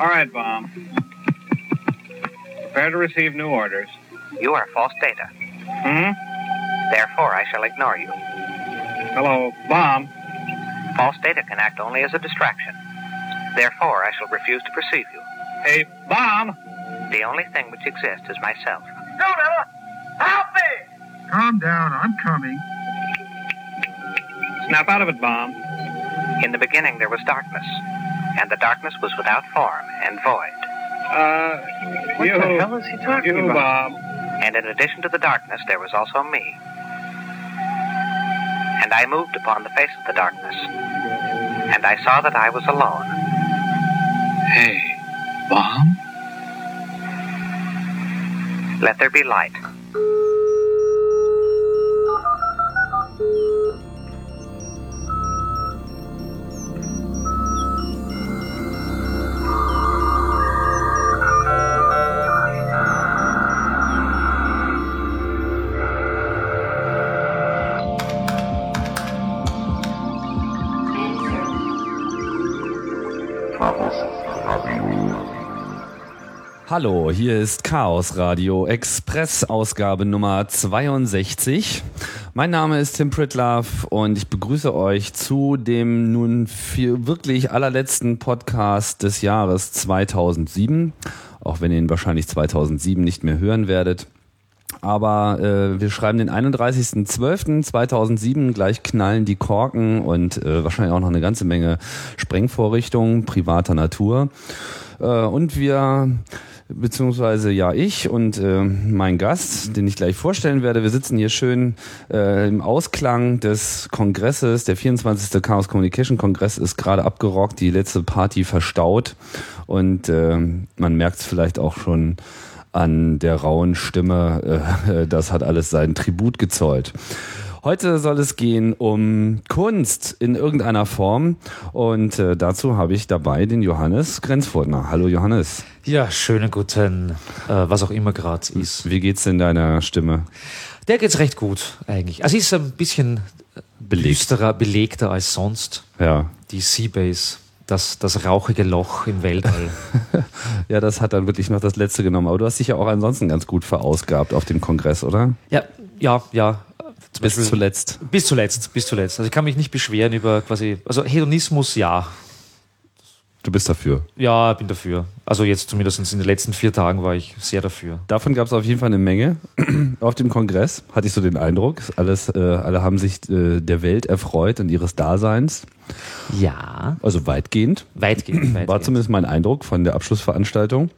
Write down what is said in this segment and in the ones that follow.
All right, Bomb. Prepare to receive new orders. You are false data. Hmm? Therefore, I shall ignore you. Hello, Bomb. False data can act only as a distraction. Therefore, I shall refuse to perceive you. Hey, Bomb! The only thing which exists is myself. Donella! Help me! Calm down, I'm coming. Snap out of it, Bomb. In the beginning, there was darkness, and the darkness was without form and void. Uh, What you, the hell is he talking you, about? Bob. And in addition to the darkness, there was also me. And I moved upon the face of the darkness, and I saw that I was alone. Hey, Bomb? Let there be light. Hallo, hier ist Chaos Radio Express Ausgabe Nummer 62. Mein Name ist Tim Pritlove und ich begrüße euch zu dem nun für wirklich allerletzten Podcast des Jahres 2007, auch wenn ihr ihn wahrscheinlich 2007 nicht mehr hören werdet. Aber äh, wir schreiben den 31.12.2007, gleich knallen die Korken und äh, wahrscheinlich auch noch eine ganze Menge Sprengvorrichtungen privater Natur. Äh, und wir beziehungsweise ja ich und äh, mein Gast, den ich gleich vorstellen werde. Wir sitzen hier schön äh, im Ausklang des Kongresses. Der 24. Chaos Communication Kongress ist gerade abgerockt, die letzte Party verstaut und äh, man merkt es vielleicht auch schon an der rauen Stimme. Äh, das hat alles seinen Tribut gezollt. Heute soll es gehen um Kunst in irgendeiner Form und äh, dazu habe ich dabei den Johannes Grenzfurtner. Hallo Johannes. Ja, schönen guten, äh, was auch immer gerade ist. Wie geht's in deiner Stimme? Der geht's recht gut eigentlich. Also ist ein bisschen Belegt. düsterer, belegter als sonst. Ja. Die Seabase, das, das rauchige Loch im Weltall. Ja, das hat dann wirklich noch das letzte genommen. Aber du hast dich ja auch ansonsten ganz gut verausgabt auf dem Kongress, oder? ja, ja, ja. Zum Bis Beispiel- zuletzt. Bis zuletzt, bis zuletzt. Also ich kann mich nicht beschweren über quasi, also Hedonismus ja. Du bist dafür. Ja, bin dafür. Also jetzt zumindest in den letzten vier Tagen war ich sehr dafür. Davon gab es auf jeden Fall eine Menge auf dem Kongress, hatte ich so den Eindruck. Alles, äh, alle haben sich äh, der Welt erfreut und ihres Daseins. Ja. Also weitgehend. Weitgehend. weitgehend. War zumindest mein Eindruck von der Abschlussveranstaltung.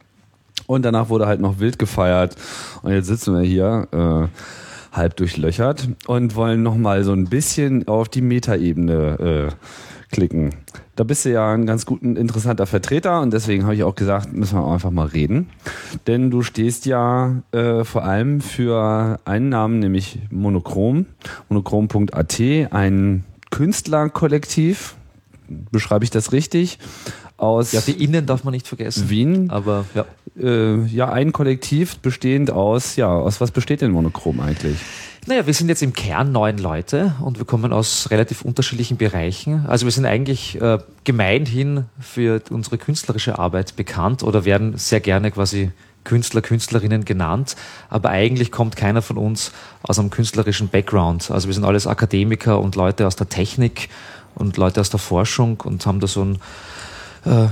Und danach wurde halt noch wild gefeiert. Und jetzt sitzen wir hier äh, halb durchlöchert und wollen nochmal so ein bisschen auf die Metaebene äh, klicken. Da bist du ja ein ganz guten, interessanter Vertreter und deswegen habe ich auch gesagt, müssen wir einfach mal reden. Denn du stehst ja äh, vor allem für einen Namen, nämlich Monochrom, monochrom.at, ein Künstlerkollektiv, beschreibe ich das richtig, aus Ja, die Innen darf man nicht vergessen. Wien. Aber ja. Äh, ja, ein Kollektiv bestehend aus, ja, aus was besteht denn Monochrom eigentlich? Naja, wir sind jetzt im Kern neun Leute und wir kommen aus relativ unterschiedlichen Bereichen. Also wir sind eigentlich äh, gemeinhin für unsere künstlerische Arbeit bekannt oder werden sehr gerne quasi Künstler, Künstlerinnen genannt. Aber eigentlich kommt keiner von uns aus einem künstlerischen Background. Also wir sind alles Akademiker und Leute aus der Technik und Leute aus der Forschung und haben da so ein äh,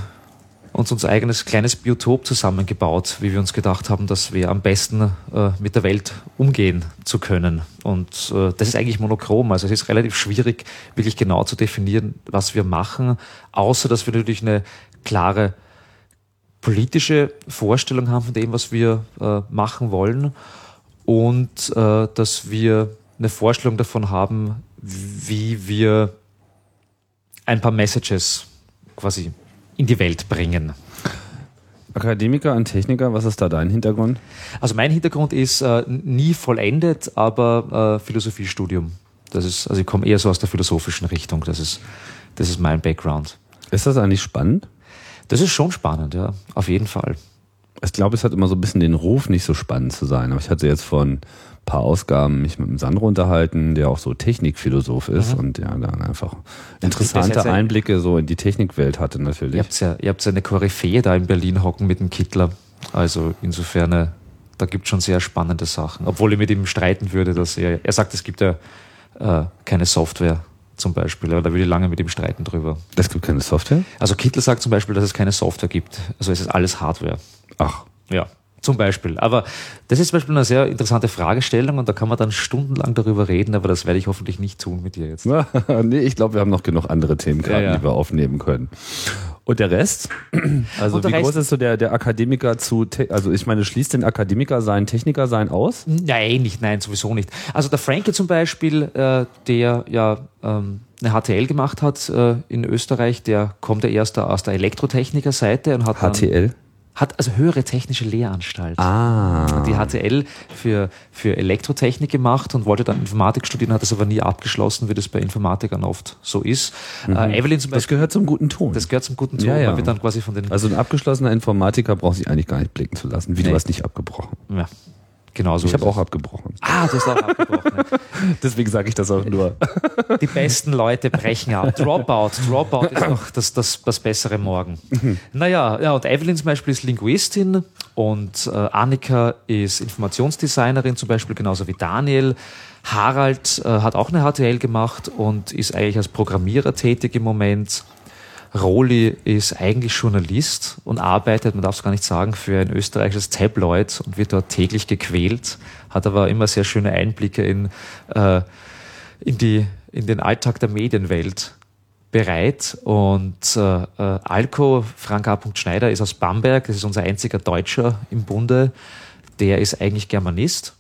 uns unser eigenes kleines Biotop zusammengebaut, wie wir uns gedacht haben, dass wir am besten äh, mit der Welt umgehen zu können. Und äh, das ist eigentlich monochrom. Also es ist relativ schwierig, wirklich genau zu definieren, was wir machen, außer dass wir natürlich eine klare politische Vorstellung haben von dem, was wir äh, machen wollen und äh, dass wir eine Vorstellung davon haben, wie wir ein paar Messages quasi in die Welt bringen. Akademiker und Techniker, was ist da dein Hintergrund? Also mein Hintergrund ist äh, nie vollendet, aber äh, Philosophiestudium. Das ist, also ich komme eher so aus der philosophischen Richtung. Das ist, das ist mein Background. Ist das eigentlich spannend? Das ist schon spannend, ja, auf jeden Fall. Ich glaube, es hat immer so ein bisschen den Ruf, nicht so spannend zu sein. Aber ich hatte jetzt vor ein paar Ausgaben mich mit dem Sandro unterhalten, der auch so Technikphilosoph ist Mhm. und ja, dann einfach Das interessante ein- Einblicke so in die Technikwelt hatte Ihr natürlich. habt ja, ihr habt ja eine Koryphäe da in Berlin hocken mit dem Kittler. Also insofern, äh, da gibt es schon sehr spannende Sachen. Obwohl ich mit ihm streiten würde, dass er, er sagt, es gibt ja äh, keine Software zum Beispiel, aber da würde ich lange mit ihm streiten drüber. Es gibt keine Software? Also Kittler sagt zum Beispiel, dass es keine Software gibt. Also es ist alles Hardware. Ach, Ja, zum Beispiel. Aber das ist zum Beispiel eine sehr interessante Fragestellung und da kann man dann stundenlang darüber reden, aber das werde ich hoffentlich nicht tun mit dir jetzt. nee, ich glaube, wir haben noch genug andere Themen gerade, Ja, ja. die wir aufnehmen können. Und der Rest? Also der wie Rest- groß ist so der, der Akademiker zu, also ich meine, schließt den Akademiker sein Techniker sein aus? Nein, nicht, nein, sowieso nicht. Also der Franke zum Beispiel, äh, der ja ähm, eine HTL gemacht hat äh, in Österreich, der kommt ja erst aus der Elektrotechniker-Seite und hat dann, HTL? Hat also höhere technische Lehranstalt. Ah. Die HTL für, für Elektrotechnik gemacht und wollte dann Informatik studieren, hat das aber nie abgeschlossen, wie das bei Informatikern oft so ist. Äh, Evelyn zum Das Beispiel, gehört zum guten Ton. das gehört zum guten Ton, Ja, ja. weil wir dann quasi von den also ein abgeschlossener Informatiker braucht sich eigentlich gar nicht blicken zu lassen. Wie Nee. du hast nicht abgebrochen. ja, genau so Ich habe auch abgebrochen. Ah, du hast auch abgebrochen. Deswegen sage ich das auch nur. Die besten Leute brechen ab. Dropout. Dropout ist noch das, das, das bessere Morgen. Naja, ja, und Evelyn zum Beispiel ist Linguistin und äh, Annika ist Informationsdesignerin zum Beispiel, genauso wie Daniel. Harald äh, hat auch eine HTL gemacht und ist eigentlich als Programmierer tätig im Moment. Roli ist eigentlich Journalist und arbeitet, man darf es gar nicht sagen, für ein österreichisches Tabloid und wird dort täglich gequält, hat aber immer sehr schöne Einblicke in, äh, in, die, in den Alltag der Medienwelt bereit. Und äh, äh, Alko, Frank A. Schneider, ist aus Bamberg, das ist unser einziger Deutscher im Bunde. Der ist eigentlich Germanist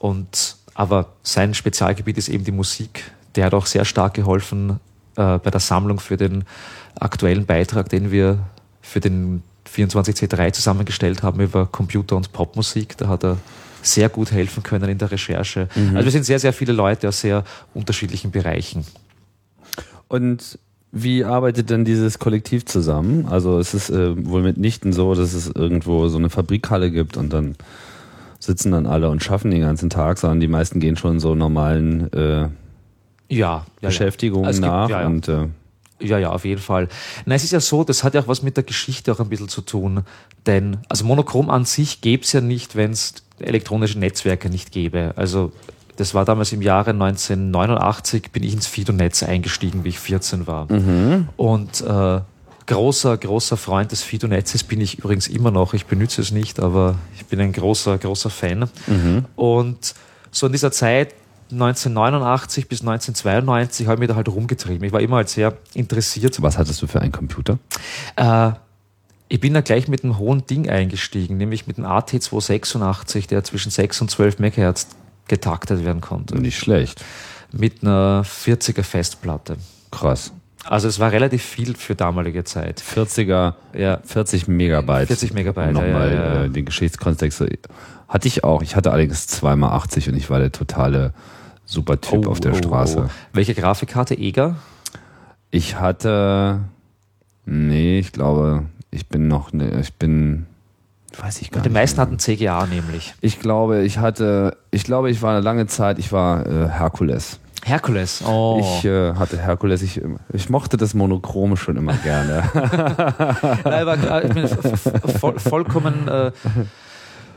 und aber sein Spezialgebiet ist eben die Musik. Der hat auch sehr stark geholfen äh, bei der Sammlung für den aktuellen Beitrag, den wir für den 24C3 zusammengestellt haben über Computer- und Popmusik. Da hat er sehr gut helfen können in der Recherche. Also wir sind sehr, sehr viele Leute aus sehr unterschiedlichen Bereichen. Und wie arbeitet denn dieses Kollektiv zusammen? Also es ist äh, wohl mitnichten so, dass es irgendwo so eine Fabrikhalle gibt und dann sitzen dann alle und schaffen den ganzen Tag, sondern die meisten gehen schon so normalen äh, Ja, ja, Beschäftigungen ja. Es gibt- nach ja, ja. und äh, Ja, ja, auf jeden Fall. Na, es ist ja so, das hat ja auch was mit der Geschichte auch ein bisschen zu tun. Denn, also Monochrom an sich gäbe es ja nicht, wenn es elektronische Netzwerke nicht gäbe. Also, das war damals im Jahre 1989, bin ich ins Fido-Netz eingestiegen, wie ich 14 war. Und äh, großer, großer Freund des Fido-Netzes bin ich übrigens immer noch. Ich benütze es nicht, aber ich bin ein großer, großer Fan. Und so in dieser Zeit 1989 bis 1992 habe ich mich da halt rumgetrieben. Ich war immer halt sehr interessiert. was hattest du für einen Computer? Äh, ich bin da gleich mit einem hohen Ding eingestiegen, nämlich mit dem AT286, der zwischen 6 und 12 MHz getaktet werden konnte. Nicht schlecht. Mit einer 40er Festplatte. Krass. Also es war relativ viel für damalige Zeit. 40er, Ja. 40 Megabyte. 40 Megabyte, Um ja, Nochmal ja, ja. Äh, den Geschichtskontext. Hatte ich auch. Ich hatte allerdings zweimal 80 und ich war der totale super Typ Oh, auf der oh, Straße. oh. Welche Grafikkarte? EGA? Ich hatte, nee, ich glaube, ich bin noch, ne, ich bin, weiß ich gar Die nicht. meisten mehr. hatten CGA nämlich. Ich glaube, ich hatte, ich glaube, ich war eine lange Zeit, ich war äh, Herkules. Herkules. Oh. Ich äh, hatte Herkules. Ich, ich mochte das Monochrome schon immer gerne. Nein, aber äh, ich bin voll, vollkommen, äh,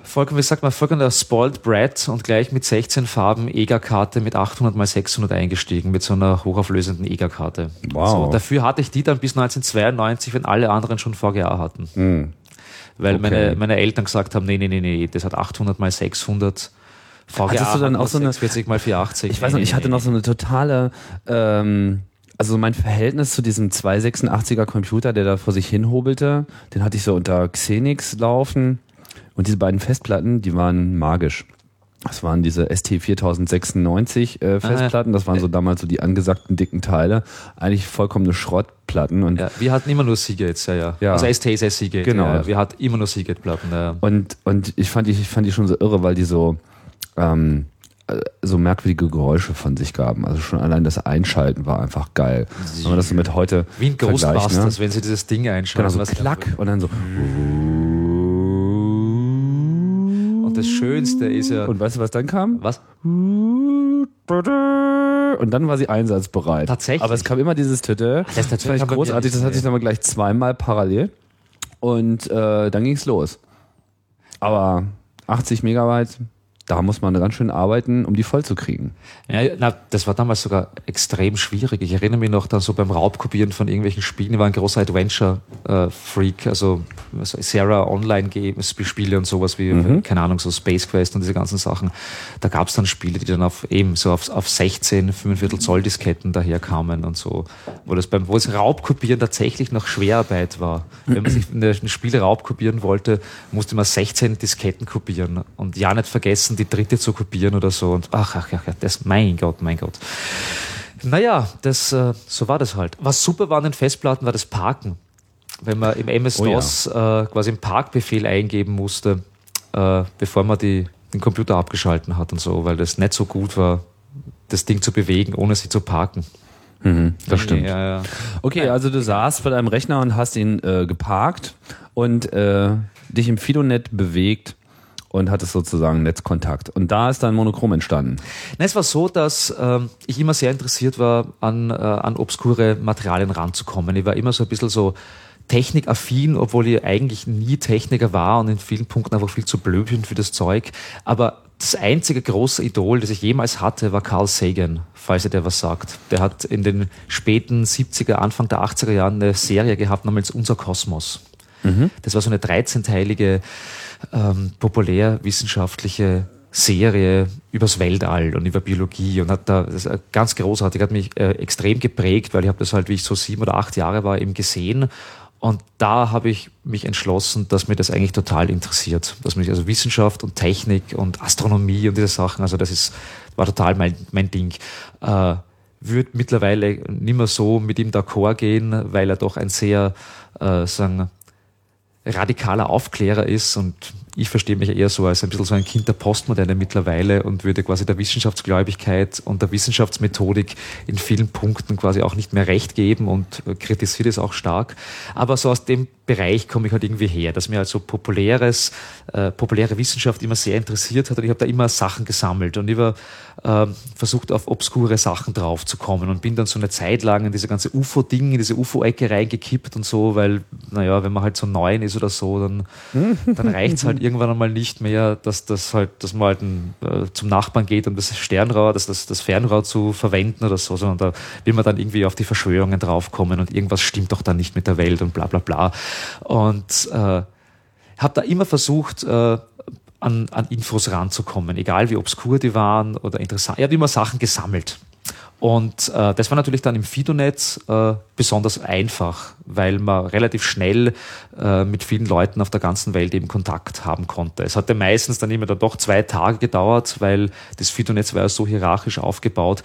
vollkommen, wie sagt man, vollkommen spoiled brat und gleich mit 16 Farben EGA-Karte mit 800 mal 600 eingestiegen, mit so einer hochauflösenden EGA-Karte. Wow. So, dafür hatte ich die dann bis 1992, wenn alle anderen schon VGA hatten. Hm. Weil Okay. meine, meine Eltern gesagt haben, nee, nee, nee, nee, das hat 800 mal 600 VGA. Hattest du dann auch so eine- 46 mal 480. Ich weiß noch, ich hatte noch so eine totale, ähm, also mein Verhältnis zu diesem 286er Computer, der da vor sich hin hobelte, den hatte ich so unter Xenix laufen. Und diese beiden Festplatten, die waren magisch. Das waren diese ST 4096 äh, Festplatten, das waren so damals so die angesagten dicken Teile. Eigentlich vollkommene Schrottplatten. Und Ja, wir hatten immer nur Seagates, ja, ja. Ja. Also ST ist Seagate. Genau. Ja, ja. wir hatten immer nur Seagate-Platten. Ja. Und, und ich fand die, ich fand die schon so irre, weil die so, ähm, äh, so merkwürdige Geräusche von sich gaben. Also schon allein das Einschalten war einfach geil. Wenn man das so mit heute Wie ein vergleicht, Ghostbusters, ne? wenn sie dieses Ding einschalten. Genau, so klack und dann so. Das Schönste ist ja. Und weißt du, was dann kam? was? Und dann war sie einsatzbereit. Tatsächlich? Aber es kam immer dieses Tüte. Das Das, natürlich war mir großartig. Das hatte ich dann mal gleich zweimal parallel. Und äh, dann ging's los. Aber 80 Megabyte, da muss man ganz schön arbeiten, um die voll zu kriegen. Ja, na, das war damals sogar extrem schwierig. Ich erinnere mich noch dann so beim Raubkopieren von irgendwelchen Spielen. Ich war ein großer Adventure-Freak, also so Sarah Online-Spiele und sowas wie, keine Ahnung, so Space Quest und diese ganzen Sachen. Da gab es dann Spiele, die dann auf eben so auf, auf 16, 45 Zoll Disketten daherkamen und so. Wo das beim, wo das Raubkopieren tatsächlich noch Schwerarbeit war. Wenn man sich eine Spiele raubkopieren wollte, musste man 16 Disketten kopieren und ja nicht vergessen, die dritte zu kopieren oder so. Und ach, ach, ach, das, mein Gott, mein Gott. Naja, das, äh, so war das halt. Was super war an den Festplatten, war das Parken. Wenn man im MS-DOS äh, quasi einen Parkbefehl eingeben musste, äh, bevor man die, den Computer abgeschalten hat und so, weil das nicht so gut war, das Ding zu bewegen, ohne sie zu parken. Das stimmt. Ja, ja. Okay, also du saßt vor deinem Rechner und hast ihn äh, geparkt und äh, dich im Fidonet bewegt und hattest sozusagen Netzkontakt. Und da ist dann Monochrom entstanden. Na, es war so, dass ähm, ich immer sehr interessiert war, an, äh, an obskure Materialien ranzukommen. Ich war immer so ein bisschen so technikaffin, obwohl ich eigentlich nie Techniker war und in vielen Punkten einfach viel zu blöd bin für das Zeug. Aber das einzige große Idol, das ich jemals hatte, war Carl Sagan, falls ihr der was sagt. Der hat in den späten 70er, Anfang der 80er Jahren eine Serie gehabt namens Unser Kosmos. Das war so eine 13-teilige ähm, populärwissenschaftliche Serie übers Weltall und über Biologie und hat da das ist ganz großartig, hat mich äh, extrem geprägt, weil ich habe das halt, wie ich so sieben oder acht Jahre war, eben gesehen und da habe ich mich entschlossen, dass mir das eigentlich total interessiert, dass mich also Wissenschaft und Technik und Astronomie und diese Sachen, also das ist war total mein mein Ding. Äh, würde mittlerweile nicht mehr so mit ihm d'accord gehen, weil er doch ein sehr äh, sagen radikaler Aufklärer ist und ich verstehe mich eher so als ein bisschen so ein Kind der Postmoderne mittlerweile und würde quasi der Wissenschaftsgläubigkeit und der Wissenschaftsmethodik in vielen Punkten quasi auch nicht mehr recht geben und äh, kritisiere es auch stark. Aber so aus dem Bereich komme ich halt irgendwie her, dass mir also populäres, äh, populäre Wissenschaft immer sehr interessiert hat und ich habe da immer Sachen gesammelt und war ähm, versucht auf obskure Sachen draufzukommen und bin dann so eine Zeit lang in diese ganze UFO-Ding, in diese UFO-Ecke reingekippt und so, weil, naja, wenn man halt so neun ist oder so, dann, dann reicht's halt irgendwann einmal nicht mehr, dass das halt, dass man halt ein, äh, zum Nachbarn geht, um das Sternrohr, das, das, das Fernrohr zu verwenden oder so, sondern da will man dann irgendwie auf die Verschwörungen draufkommen und irgendwas stimmt doch dann nicht mit der Welt und bla bla bla. Und äh, habe da immer versucht, äh, an, an Infos ranzukommen, egal wie obskur die waren oder interessant. Ich habe immer Sachen gesammelt. Und äh, das war natürlich dann im Fidonet äh, besonders einfach, weil man relativ schnell äh, mit vielen Leuten auf der ganzen Welt eben Kontakt haben konnte. Es hatte meistens dann immer dann doch zwei Tage gedauert, weil das Fidonet war ja so hierarchisch aufgebaut,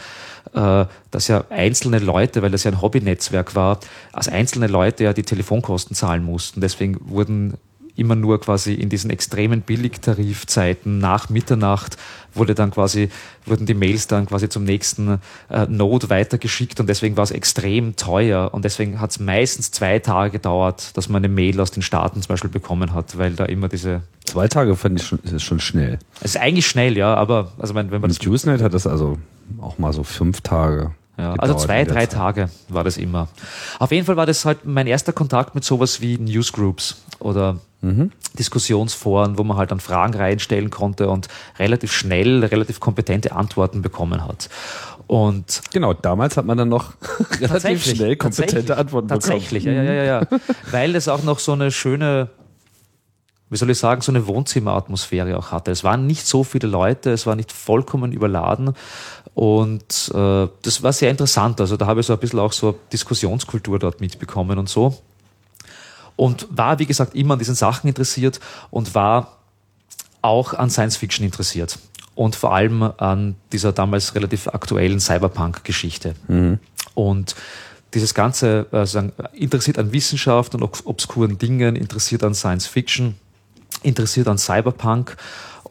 äh, dass ja einzelne Leute, weil das ja ein Hobbynetzwerk war, als einzelne Leute ja die Telefonkosten zahlen mussten. Deswegen wurden immer nur quasi in diesen extremen Billigtarifzeiten nach Mitternacht wurde dann quasi, wurden die Mails dann quasi zum nächsten äh, Node weitergeschickt und deswegen war es extrem teuer und deswegen hat es meistens zwei Tage gedauert, dass man eine Mail aus den Staaten zum Beispiel bekommen hat, weil da immer diese Zwei Tage fand ich schon, ist schon schnell. es ist eigentlich schnell, ja, aber also wenn, man das Und Usenet hat das also auch mal so fünf Tage. Ja, also zwei, drei. Tage war das immer. Auf jeden Fall war das halt mein erster Kontakt mit sowas wie Newsgroups oder Diskussionsforen, wo man halt dann Fragen reinstellen konnte und relativ schnell, relativ kompetente Antworten bekommen hat. Und Genau, damals hat man dann noch relativ tatsächlich, schnell kompetente tatsächlich, Antworten Tatsächlich, bekommen. ja, ja, ja, ja. Weil das auch noch so eine schöne, wie soll ich sagen, so eine Wohnzimmeratmosphäre auch hatte. Es waren nicht so viele Leute, es war nicht vollkommen überladen und äh, das war sehr interessant. Also da habe ich so ein bisschen auch so Diskussionskultur dort mitbekommen und so. Und war, wie gesagt, immer an diesen Sachen interessiert und war auch an Science Fiction interessiert. Und vor allem an dieser damals relativ aktuellen Cyberpunk-Geschichte. Und dieses Ganze sagen, interessiert an Wissenschaft und obs- obskuren Dingen, interessiert an Science Fiction, interessiert an Cyberpunk.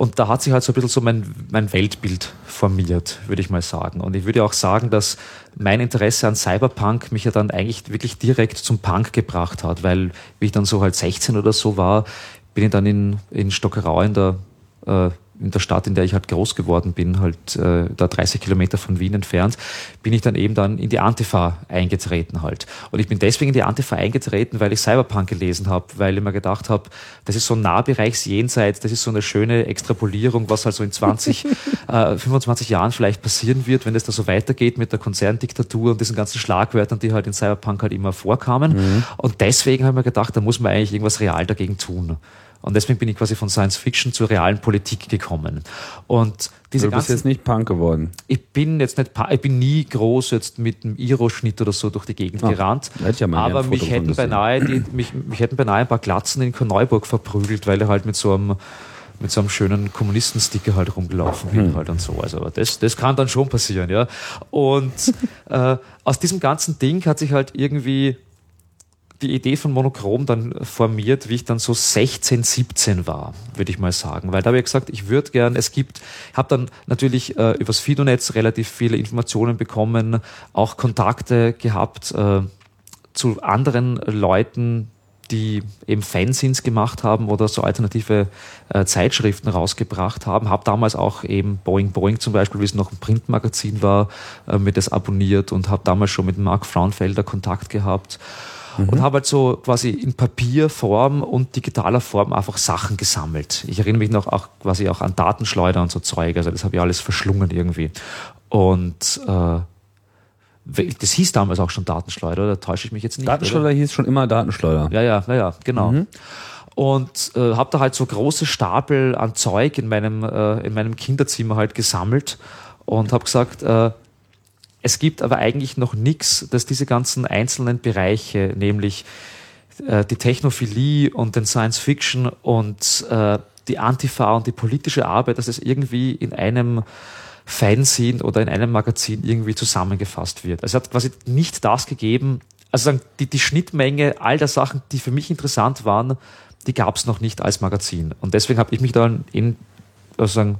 Und da hat sich halt so ein bisschen so mein, mein Weltbild formiert, würde ich mal sagen. Und ich würde auch sagen, dass mein Interesse an Cyberpunk mich ja dann eigentlich wirklich direkt zum Punk gebracht hat, weil wie ich dann so halt 16 oder so war, bin ich dann in, in Stockerau in der äh, in der Stadt, in der ich halt groß geworden bin, halt äh, da 30 Kilometer von Wien entfernt, bin ich dann eben dann in die Antifa eingetreten halt. Und ich bin deswegen in die Antifa eingetreten, weil ich Cyberpunk gelesen habe, weil ich mir gedacht habe, das ist so ein Nahbereichsjenseits, das ist so eine schöne Extrapolierung, was halt so in 20, äh, 25 Jahren vielleicht passieren wird, wenn es da so weitergeht mit der Konzerndiktatur und diesen ganzen Schlagwörtern, die halt in Cyberpunk halt immer vorkamen. Mhm. Und deswegen habe ich mir gedacht, da muss man eigentlich irgendwas real dagegen tun. Und deswegen bin ich quasi von Science Fiction zur realen Politik gekommen. Und diese du bist ganzen, jetzt nicht Punk geworden. Ich bin jetzt nicht, ich bin nie groß jetzt mit einem Iro-Schnitt oder so durch die Gegend Ach, gerannt. Ja aber mich hätten beinahe, die, mich, mich hätten beinahe ein paar Glatzen in Korneuburg verprügelt, weil er halt mit so einem mit so einem schönen Kommunistensticker halt rumgelaufen bin hm. halt und so. Also das, das kann dann schon passieren, ja. Und äh, aus diesem ganzen Ding hat sich halt irgendwie die Idee von Monochrom dann formiert, wie ich dann so 16, 17 war, würde ich mal sagen. Weil da habe ich gesagt, ich würde gern, es gibt, habe dann natürlich äh, übers Fido-Netz relativ viele Informationen bekommen, auch Kontakte gehabt äh, zu anderen Leuten, die eben Fanzines gemacht haben oder so alternative äh, Zeitschriften rausgebracht haben. Habe damals auch eben Boeing Boeing zum Beispiel, wie es noch ein Printmagazin war, äh, mit das abonniert und habe damals schon mit Mark Fraunfelder Kontakt gehabt mhm. und habe halt so quasi in Papierform und digitaler Form einfach Sachen gesammelt. Ich erinnere mich noch auch quasi auch an Datenschleuder und so Zeug, also das habe ich alles verschlungen irgendwie. Und äh, das hieß damals auch schon Datenschleuder, da täusche ich mich jetzt nicht. Datenschleuder oder? hieß schon immer Datenschleuder. Ja, ja, ja, ja genau. Mhm. Und äh, habe da halt so große Stapel an Zeug in meinem, äh, in meinem Kinderzimmer halt gesammelt und habe gesagt, äh, es gibt aber eigentlich noch nichts, dass diese ganzen einzelnen Bereiche, nämlich äh, die Technophilie und den Science Fiction und äh, die Antifa und die politische Arbeit, dass es irgendwie in einem Fanzine oder in einem Magazin irgendwie zusammengefasst wird. Also es hat quasi nicht das gegeben, also die, die Schnittmenge all der Sachen, die für mich interessant waren, die gab es noch nicht als Magazin. Und deswegen habe ich mich dann in, also sagen,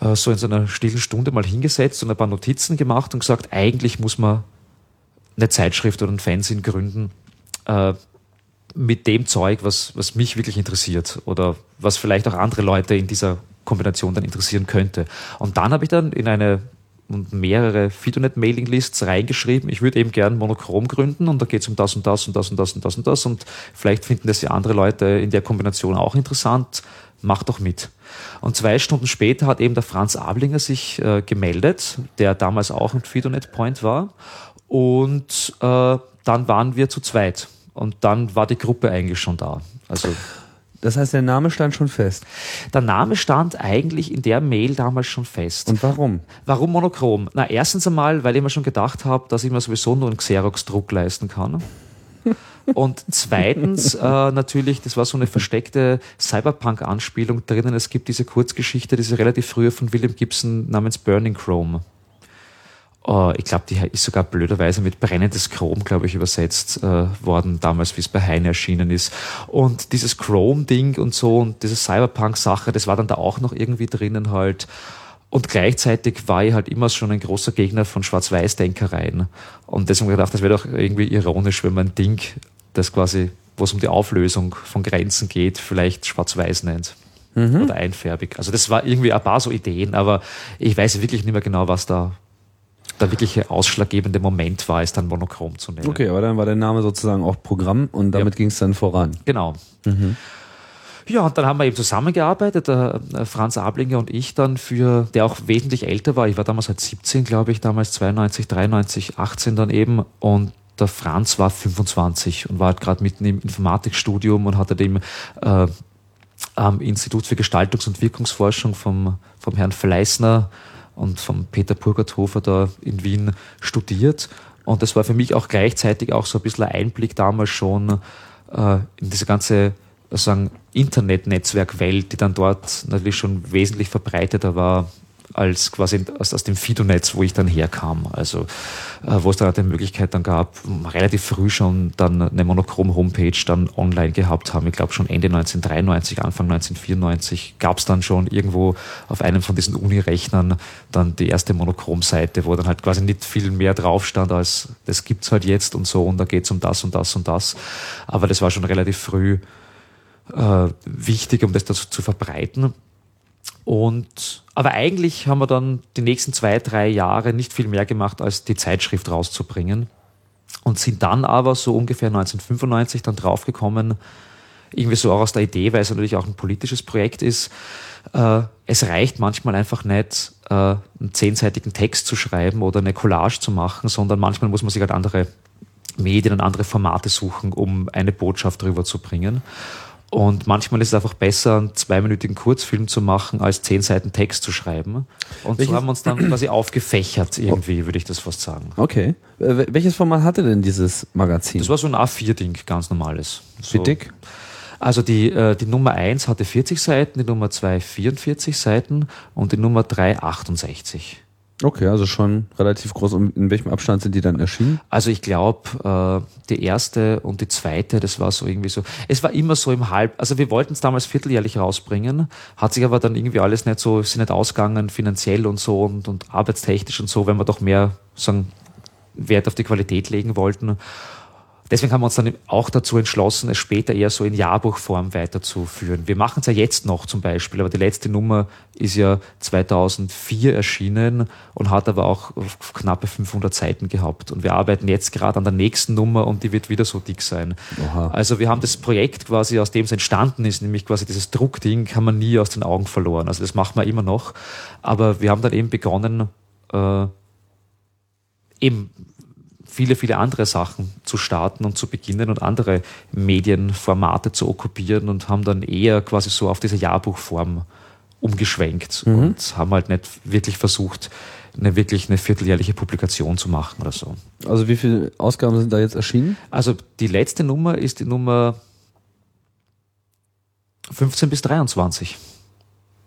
äh, so in so einer stillen Stunde mal hingesetzt und ein paar Notizen gemacht und gesagt, eigentlich muss man eine Zeitschrift oder ein Fanzine gründen äh, mit dem Zeug, was, was mich wirklich interessiert oder was vielleicht auch andere Leute in dieser Kombination dann interessieren könnte. Und dann habe ich dann in eine und mehrere Fidonet-Mailing-Lists reingeschrieben, ich würde eben gern Monochrom gründen und da geht es um das und das und das und das und das und das und vielleicht finden das ja andere Leute in der Kombination auch interessant, mach doch mit. Und zwei Stunden später hat eben der Franz Ablinger sich äh, gemeldet, der damals auch ein Fidonet Point war. Und äh, dann waren wir zu zweit. Und dann war die Gruppe eigentlich schon da. Also das heißt, der Name stand schon fest. Der Name stand eigentlich in der Mail damals schon fest. Und warum? Warum monochrom? Na, erstens einmal, weil ich mir schon gedacht habe, dass ich mir sowieso nur einen Xerox-Druck leisten kann. Und zweitens äh, natürlich, das war so eine versteckte Cyberpunk-Anspielung drinnen. Es gibt diese Kurzgeschichte, diese relativ frühe von William Gibson namens Burning Chrome. Uh, ich glaube, die ist sogar blöderweise mit brennendes Chrom, glaube ich, übersetzt äh, worden, damals, wie es bei Heine erschienen ist. Und dieses Chrome-Ding und so und diese Cyberpunk-Sache, das war dann da auch noch irgendwie drinnen halt. Und gleichzeitig war ich halt immer schon ein großer Gegner von Schwarz-Weiß-Denkereien. Und deswegen gedacht, das wäre doch irgendwie ironisch, wenn man Ding das quasi, wo es um die Auflösung von Grenzen geht, vielleicht schwarz-weiß nennt. Mhm. Oder einfärbig. Also das war irgendwie ein paar so Ideen, aber ich weiß wirklich nicht mehr genau, was da der wirkliche ausschlaggebende Moment war, es dann monochrom zu nennen. Okay, aber dann war der Name sozusagen auch Programm und damit ja. ging es dann voran. Genau. Mhm. Ja, und dann haben wir eben zusammengearbeitet, der Franz Ablinger und ich dann für, der auch wesentlich älter war. Ich war damals halt 17, glaube ich, damals 92, 93, 18 dann eben. Und der Franz war 25 und war halt gerade mitten im Informatikstudium und hatte dem äh, am Institut für Gestaltungs- und Wirkungsforschung vom, vom Herrn Fleißner und vom Peter Purgerthofer da in Wien studiert. Und das war für mich auch gleichzeitig auch so ein bisschen ein Einblick damals schon äh, in diese ganze sagen Internet-Netzwerkwelt, die dann dort natürlich schon wesentlich verbreiteter war als quasi aus, aus dem Fido-Netz, wo ich dann herkam. Also äh, wo es dann auch die Möglichkeit dann gab, relativ früh schon dann eine Monochrom-Homepage dann online gehabt haben. Ich glaube schon Ende 1993, Anfang 1994 gab es dann schon irgendwo auf einem von diesen Uni-Rechnern dann die erste Monochrom-Seite, wo dann halt quasi nicht viel mehr drauf stand als das gibt's halt jetzt und so und da geht's um das und das und das. Aber das war schon relativ früh äh, wichtig, um das dazu zu verbreiten. Und, aber eigentlich haben wir dann die nächsten zwei, drei Jahre nicht viel mehr gemacht, als die Zeitschrift rauszubringen. Und sind dann aber so ungefähr 1995 dann draufgekommen, irgendwie so auch aus der Idee, weil es natürlich auch ein politisches Projekt ist, äh, es reicht manchmal einfach nicht, äh, einen zehnseitigen Text zu schreiben oder eine Collage zu machen, sondern manchmal muss man sich halt andere Medien und andere Formate suchen, um eine Botschaft darüber zu bringen. Und manchmal ist es einfach besser, einen zweiminütigen Kurzfilm zu machen, als zehn Seiten Text zu schreiben. Und Welches- so haben wir uns dann quasi aufgefächert, irgendwie, würde ich das fast sagen. Okay. Äh, welches Format hatte denn dieses Magazin? Das war so ein A4-Ding, ganz normales. So. Wie dick? Also die, äh, die Nummer 1 hatte 40 Seiten, die Nummer 2 44 Seiten und die Nummer 3 68. Okay, also schon relativ groß. Und in welchem Abstand sind die dann erschienen? Also ich glaube, äh, die erste und die zweite, das war so irgendwie so. Es war immer so im Halb. Also wir wollten es damals vierteljährlich rausbringen, hat sich aber dann irgendwie alles nicht so, ist nicht ausgegangen, finanziell und so und, und arbeitstechnisch und so, wenn wir doch mehr sagen, Wert auf die Qualität legen wollten. Deswegen haben wir uns dann auch dazu entschlossen, es später eher so in Jahrbuchform weiterzuführen. Wir machen es ja jetzt noch zum Beispiel, aber die letzte Nummer ist ja 2004 erschienen und hat aber auch knappe 500 Seiten gehabt. Und wir arbeiten jetzt gerade an der nächsten Nummer und die wird wieder so dick sein. Oha. Also wir haben das Projekt quasi, aus dem es entstanden ist, nämlich quasi dieses Druckding, haben wir nie aus den Augen verloren. Also das machen wir immer noch. Aber wir haben dann eben begonnen, äh, eben viele, viele andere Sachen zu starten und zu beginnen und andere Medienformate zu okkupieren und haben dann eher quasi so auf diese Jahrbuchform umgeschwenkt und haben halt nicht wirklich versucht, eine wirklich eine vierteljährliche Publikation zu machen oder so. Also wie viele Ausgaben sind da jetzt erschienen? Also die letzte Nummer ist die Nummer 15 bis 23.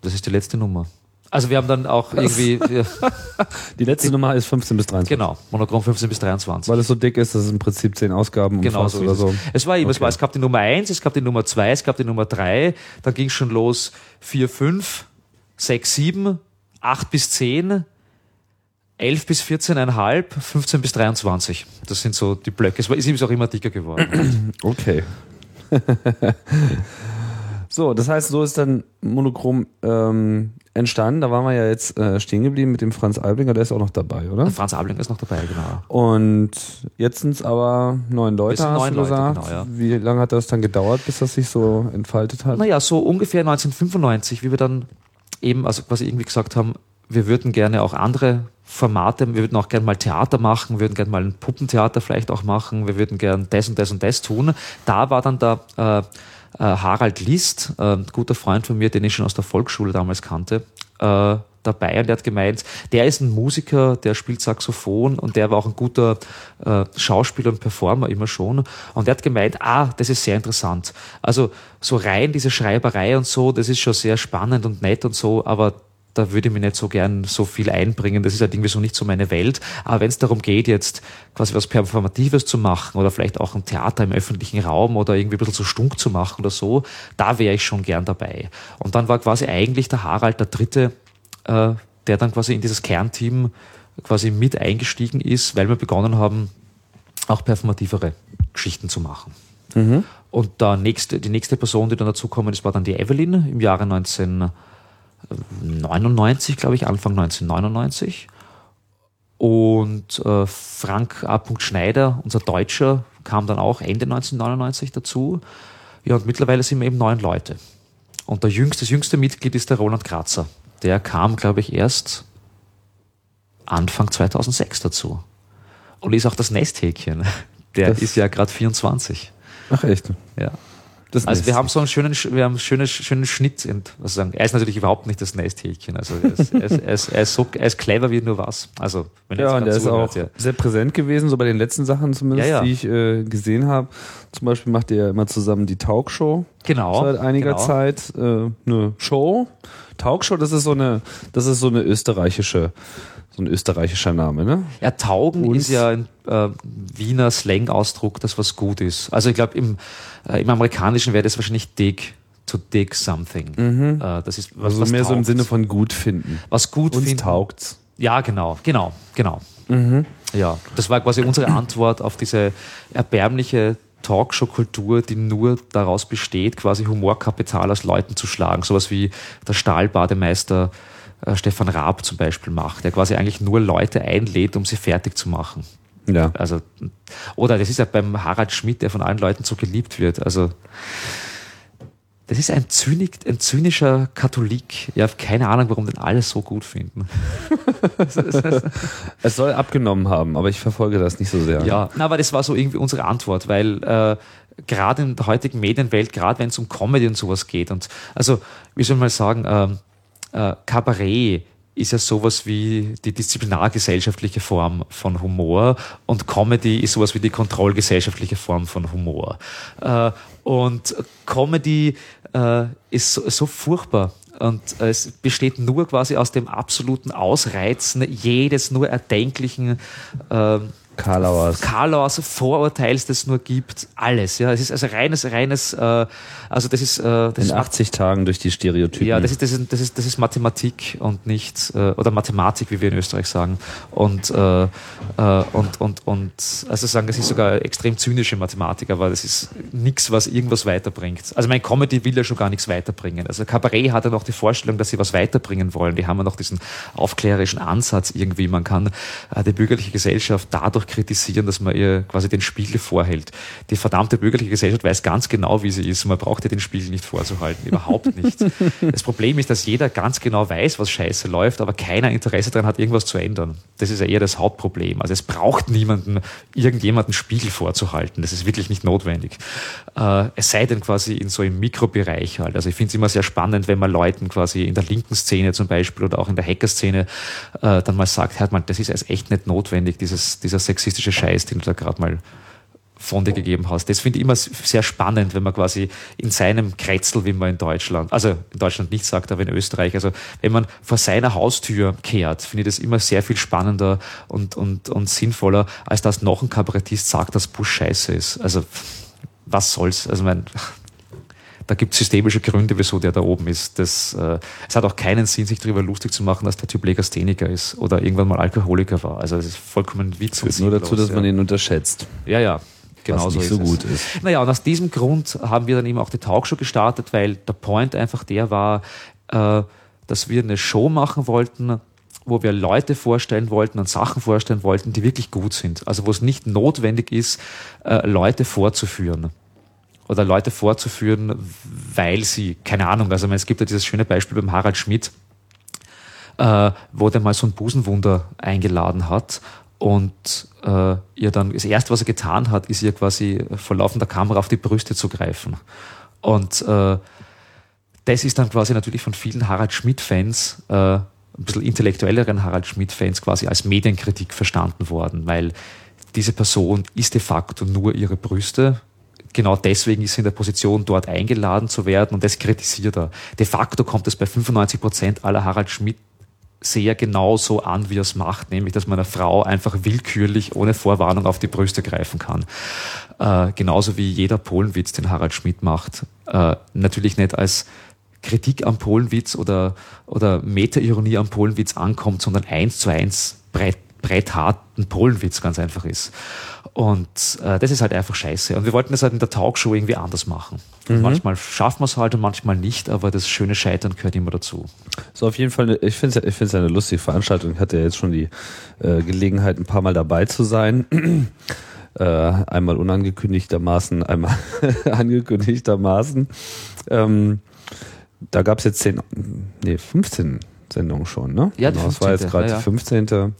Das ist die letzte Nummer. Also wir haben dann auch irgendwie, Die letzte Nummer ist 15 bis 23. genau, Monochrom 15 bis 23. Weil es so dick ist, dass es im Prinzip zehn Ausgaben Genau so oder ist so. es. Es war eben, es, Okay. war, es gab die Nummer 1, es gab die Nummer 2, es gab die Nummer 3, dann ging es schon los 4, 5, 6, 7, 8 bis 10, 11 bis 14,5, 15 bis 23. Das sind so die Blöcke. Es war- ist auch immer dicker geworden. Okay. so, das heißt, so ist dann Monochrom ähm, entstanden. Da waren wir ja jetzt äh, stehen geblieben mit dem Franz Alblinger, der ist auch noch dabei, oder? Franz Abling ist noch dabei, genau. Und jetzt sind es aber neun Leute, hast neun du Leute, gesagt. genau, ja. Wie lange hat das dann gedauert, bis das sich so entfaltet hat? Naja, so ungefähr 1995, wie wir dann eben, also quasi irgendwie gesagt haben, wir würden gerne auch andere Formate, wir würden auch gerne mal Theater machen, würden gerne mal ein Puppentheater vielleicht auch machen, wir würden gerne das und das und das tun. Da war dann der äh, äh, Harald List, äh, guter Freund von mir, den ich schon aus der Volksschule damals kannte, äh, dabei und der hat gemeint, der ist ein Musiker, der spielt Saxophon und der war auch ein guter äh, Schauspieler und Performer immer schon. Und der hat gemeint, ah, das ist sehr interessant. Also so rein diese Schreiberei und so, das ist schon sehr spannend und nett und so, aber da würde ich mich nicht so gern so viel einbringen. Das ist halt irgendwie so nicht so meine Welt. Aber wenn es darum geht, jetzt quasi was Performatives zu machen oder vielleicht auch ein Theater im öffentlichen Raum oder irgendwie ein bisschen so stunk zu machen oder so, da wäre ich schon gern dabei. Und dann war quasi eigentlich der Harald der Dritte, äh, der dann quasi in dieses Kernteam quasi mit eingestiegen ist, weil wir begonnen haben, auch performativere Geschichten zu machen. Und der nächste, die nächste Person, die dann dazukommen ist, war dann die Evelyn im Jahre 1999, glaube ich, Anfang 1999. Und äh, Frank A. Schneider, unser Deutscher, kam dann auch Ende 1999 dazu. Ja, und mittlerweile sind wir eben neun Leute. Und der jüngste, das jüngste Mitglied ist der Roland Kratzer. Der kam, glaube ich, erst Anfang 2006 dazu. Und ist auch das Nesthäkchen. Der Das- ist ja gerade 24. Ach echt? Ja. Das Also wir Nest. haben so einen schönen, wir haben einen schönen, schönen Schnitt. In, was sagen. Er ist natürlich überhaupt nicht das Nesthäkchen. Also er ist, er, ist, er, ist, er, ist so, er ist clever wie nur was. Also wenn Ja, und grad ist auch ja. sehr präsent gewesen, so bei den letzten Sachen zumindest, Ja, ja. die ich äh, gesehen habe. Zum Beispiel macht ihr ja immer zusammen die Talkshow Genau. seit einiger genau. Zeit. Äh, eine Show. Talkshow, das ist so eine, das ist so eine österreichische, so ein österreichischer Name, ne? Ja, Taugen Und- ist ja ein äh, Wiener Slang-Ausdruck, das was gut ist. Also ich glaube, im, äh, im Amerikanischen wäre das wahrscheinlich dig, to dig something. Äh, das ist was, Also was mehr so im taugt. Sinne von gut finden. was gut Uns finden. taugt's. Ja, genau, genau, genau. Mhm. Ja, das war quasi unsere Antwort auf diese erbärmliche Talkshow-Kultur, die nur daraus besteht, quasi Humorkapital aus Leuten zu schlagen. Sowas wie der Stahlbademeister äh, Stefan Raab zum Beispiel macht, der quasi eigentlich nur Leute einlädt, um sie fertig zu machen. Ja. Also, oder das ist ja beim Harald Schmidt, der von allen Leuten so geliebt wird. Also, das ist ein, Zynik, ein zynischer Katholik. Ja, keine Ahnung, warum den alle so gut finden. es soll abgenommen haben, aber ich verfolge das nicht so sehr. Ja, na, aber das war so irgendwie unsere Antwort, weil äh, gerade in der heutigen Medienwelt, gerade wenn es um Comedy und sowas geht, und also, wie soll man sagen, äh, äh, Kabarett ist ja sowas wie die disziplinargesellschaftliche Form von Humor und Comedy ist sowas wie die kontrollgesellschaftliche Form von Humor. Äh, und Comedy äh, ist so, so furchtbar und es besteht nur quasi aus dem absoluten Ausreizen jedes nur erdenklichen äh, Karlauers. Karlauers Vorurteils, das es nur gibt, alles. Ja, es ist also reines, reines, äh, also das ist, äh, das in ist 80 Tagen durch die Stereotypen. Ja, das ist, das ist, das ist, das ist Mathematik und nicht, äh, oder Mathematik, wie wir in Österreich sagen. Und, äh, äh, und, und, und, also sagen, das ist sogar extrem zynische Mathematik, aber das ist nichts, was irgendwas weiterbringt. Also mein Comedy will ja schon gar nichts weiterbringen. Also Cabaret hat ja noch die Vorstellung, dass sie was weiterbringen wollen. Die haben ja noch diesen aufklärerischen Ansatz irgendwie. Man kann äh, die bürgerliche Gesellschaft dadurch kritisieren, dass man ihr quasi den Spiegel vorhält. Die verdammte bürgerliche Gesellschaft weiß ganz genau, wie sie ist. Man braucht ihr den Spiegel nicht vorzuhalten. Überhaupt nicht. das Problem ist, dass jeder ganz genau weiß, was scheiße läuft, aber keiner Interesse daran hat, irgendwas zu ändern. Das ist ja eher das Hauptproblem. Also es braucht niemanden, irgendjemanden Spiegel vorzuhalten. Das ist wirklich nicht notwendig. Äh, es sei denn quasi in so einem Mikrobereich halt. Also ich finde es immer sehr spannend, wenn man Leuten quasi in der linken Szene zum Beispiel oder auch in der Hackerszene äh, dann mal sagt, hört mal, das ist echt nicht notwendig, dieses, dieser sexistische Scheiß, den du da gerade mal von dir gegeben hast. Das finde ich immer sehr spannend, wenn man quasi in seinem Kretzel, wie man in Deutschland, also in Deutschland nicht sagt, aber in Österreich, also wenn man vor seiner Haustür kehrt, finde ich das immer sehr viel spannender und, und, und sinnvoller, als dass noch ein Kabarettist sagt, dass Bush scheiße ist. Also was soll's? Also mein, da gibt es systemische Gründe, wieso der da oben ist. Das, äh, es hat auch keinen Sinn, sich darüber lustig zu machen, dass der Typ Legastheniker ist oder irgendwann mal Alkoholiker war. Also das ist vollkommen Witz. Führt nur dazu, dass ja. man ihn unterschätzt. Ja, ja. Genau so es. gut ist. Naja, und aus diesem Grund haben wir dann eben auch die Talkshow gestartet, weil der Point einfach der war, äh, dass wir eine Show machen wollten, wo wir Leute vorstellen wollten und Sachen vorstellen wollten, die wirklich gut sind. Also wo es nicht notwendig ist, äh, Leute vorzuführen oder Leute vorzuführen, weil sie, keine Ahnung, also es gibt ja dieses schöne Beispiel beim Harald Schmidt, äh, wo der mal so ein Busenwunder eingeladen hat und äh, ihr dann, das erste, was er getan hat, ist ihr quasi vor laufender Kamera auf die Brüste zu greifen. Und äh, das ist dann quasi natürlich von vielen Harald Schmidt-Fans, äh, ein bisschen intellektuelleren Harald Schmidt-Fans quasi als Medienkritik verstanden worden, weil diese Person ist de facto nur ihre Brüste. Genau deswegen ist sie in der Position, dort eingeladen zu werden und das kritisiert er. De facto kommt es bei 95 Prozent aller Harald Schmidt sehr genau so an, wie er es macht, nämlich dass man einer Frau einfach willkürlich ohne Vorwarnung auf die Brüste greifen kann. Äh, genauso wie jeder Polenwitz, den Harald Schmidt macht. Äh, natürlich nicht als Kritik am Polenwitz oder, oder Meta-Ironie am Polenwitz ankommt, sondern eins zu eins breit, breitharten Polenwitz ganz einfach ist. Und äh, das ist halt einfach scheiße. Und wir wollten das halt in der Talkshow irgendwie anders machen. Und Manchmal schaffen wir es halt und manchmal nicht, aber das schöne Scheitern gehört immer dazu. So, auf jeden Fall, ich finde es ich find's eine lustige Veranstaltung. Ich hatte ja jetzt schon die äh, Gelegenheit, ein paar Mal dabei zu sein. äh, einmal unangekündigtermaßen, einmal angekündigtermaßen. Ähm, da gab es jetzt zehn, nee, 15 Sendungen schon, ne? Ja, die Das war jetzt 15., gerade ja, ja. die 15.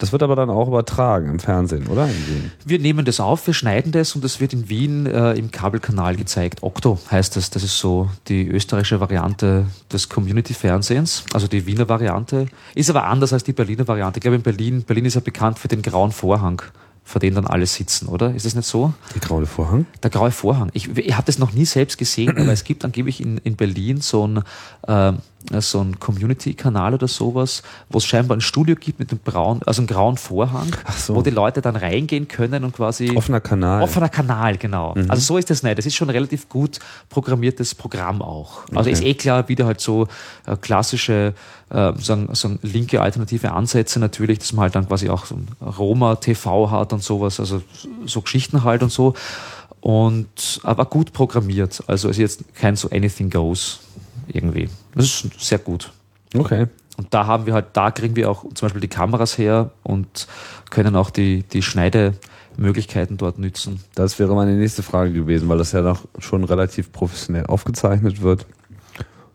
Das wird aber dann auch übertragen im Fernsehen, oder? In Wien. Wir nehmen das auf, wir schneiden das und das wird in Wien äh, im Kabelkanal gezeigt. Okto heißt das. Das ist so die österreichische Variante des Community-Fernsehens, also die Wiener Variante. Ist aber anders als die Berliner Variante. Ich glaube, in Berlin, Berlin ist ja bekannt für den grauen Vorhang, vor dem dann alle sitzen, oder? Ist das nicht so? Die graue Vorhang? Der graue Vorhang. Ich, ich habe das noch nie selbst gesehen, aber es gibt angeblich in, in Berlin so ein, ähm, so ein Community-Kanal oder sowas, wo es scheinbar ein Studio gibt mit einem braun, also einem grauen Vorhang, so. wo die Leute dann reingehen können und quasi Offener Kanal. Offener Kanal, genau. Mhm. Also so ist das nicht. Das ist schon ein relativ gut programmiertes Programm auch. Also ist eh klar, wieder halt so äh, klassische, äh, sagen, sagen linke alternative Ansätze natürlich, dass man halt dann quasi auch so ein Roma-TV hat und sowas, also so Geschichten halt und so. und aber gut programmiert. Also ist jetzt kein so anything goes irgendwie. Das ist sehr gut. Okay. Und da haben wir halt, da kriegen wir auch zum Beispiel die Kameras her und können auch die, die Schneidemöglichkeiten dort nützen. Das wäre meine nächste Frage gewesen, weil das ja noch schon relativ professionell aufgezeichnet wird.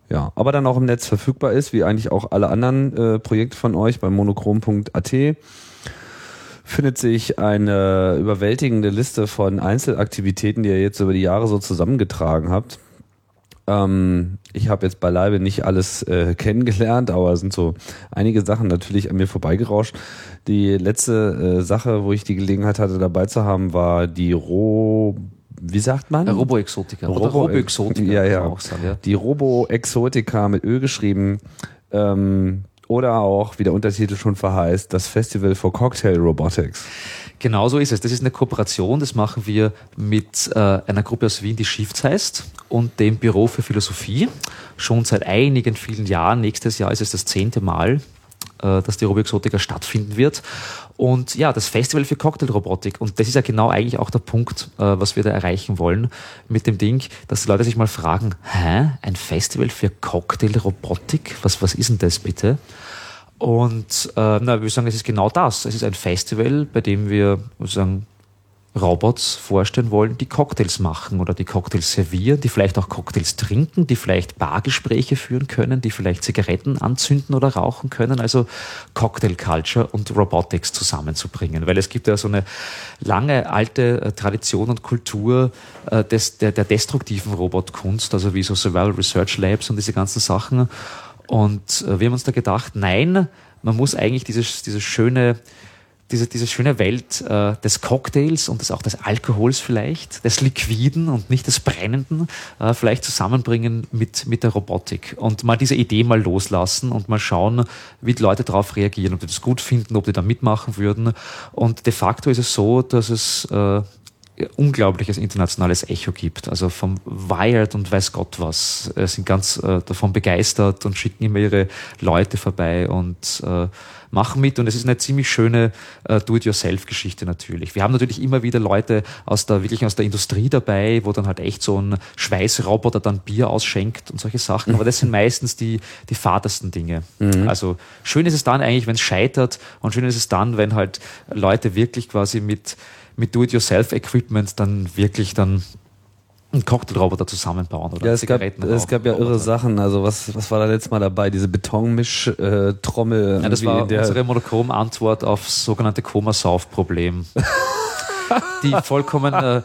Ja, aber dann auch im Netz verfügbar ist, wie eigentlich auch alle anderen äh, Projekte von euch bei monochrom.at findet sich eine überwältigende Liste von Einzelaktivitäten, die ihr jetzt über die Jahre so zusammengetragen habt. Ähm, ich habe jetzt beileibe nicht alles äh, kennengelernt, aber es sind so einige Sachen natürlich an mir vorbeigerauscht. Die letzte äh, Sache, wo ich die Gelegenheit hatte, dabei zu haben, war die Ro wie sagt man? Robo-Exotika. Robo Robo-Exotika. Ja, ja. Auch sagen, ja. Die Robo-Exotika mit Ö geschrieben. Ähm, oder auch, wie der Untertitel schon verheißt, das Festival for Cocktail Robotics. Genau so ist es. Das ist eine Kooperation, das machen wir mit äh, einer Gruppe aus Wien, die Shifts heißt, und dem Büro für Philosophie. Schon seit einigen vielen Jahren. Nächstes Jahr ist es das zehnte Mal, äh, dass die Robo-Exotika stattfinden wird. Und ja, das Festival für Cocktailrobotik. Und das ist ja genau eigentlich auch der Punkt, äh, was wir da erreichen wollen mit dem Ding, dass die Leute sich mal fragen, hä, ein Festival für Cocktailrobotik? Was, was ist denn das bitte? Und äh, na, wir sagen, es ist genau das. Es ist ein Festival, bei dem wir sagen, Robots vorstellen wollen, die Cocktails machen oder die Cocktails servieren, die vielleicht auch Cocktails trinken, die vielleicht Bargespräche führen können, die vielleicht Zigaretten anzünden oder rauchen können. Also Cocktail Culture und Robotics zusammenzubringen. Weil es gibt ja so eine lange alte äh, Tradition und Kultur äh, des, der, der destruktiven Robotkunst, also wie so Survival Research Labs und diese ganzen Sachen. Und äh, wir haben uns da gedacht, nein, man muss eigentlich dieses, dieses schöne diese, diese schöne Welt äh, des Cocktails und des, auch des Alkohols vielleicht, des Liquiden und nicht des Brennenden, äh, vielleicht zusammenbringen mit, mit der Robotik und mal diese Idee mal loslassen und mal schauen, wie die Leute darauf reagieren, ob die das gut finden, ob die da mitmachen würden. Und de facto ist es so, dass es äh, unglaubliches internationales Echo gibt. Also vom Wired und weiß Gott was äh, sind ganz äh, davon begeistert und schicken immer ihre Leute vorbei und äh, machen mit. Und es ist eine ziemlich schöne äh, Do-it-yourself-Geschichte natürlich. Wir haben natürlich immer wieder Leute aus der wirklich aus der Industrie dabei, wo dann halt echt so ein Schweißroboter dann Bier ausschenkt und solche Sachen. Aber das sind meistens die die fadersten Dinge. Mhm. Also schön ist es dann eigentlich, wenn es scheitert und schön ist es dann, wenn halt Leute wirklich quasi mit mit Do-it-yourself-Equipment dann wirklich dann einen Cocktailroboter zusammenbauen oder ja, es gab, es gab ja irre Sachen. Also was, was war da letztes Mal dabei? Diese Betonmisch-Trommel. ja, das war unsere Monochrom-Antwort aufs sogenannte Koma-Sauf-Problem. die vollkommen, äh,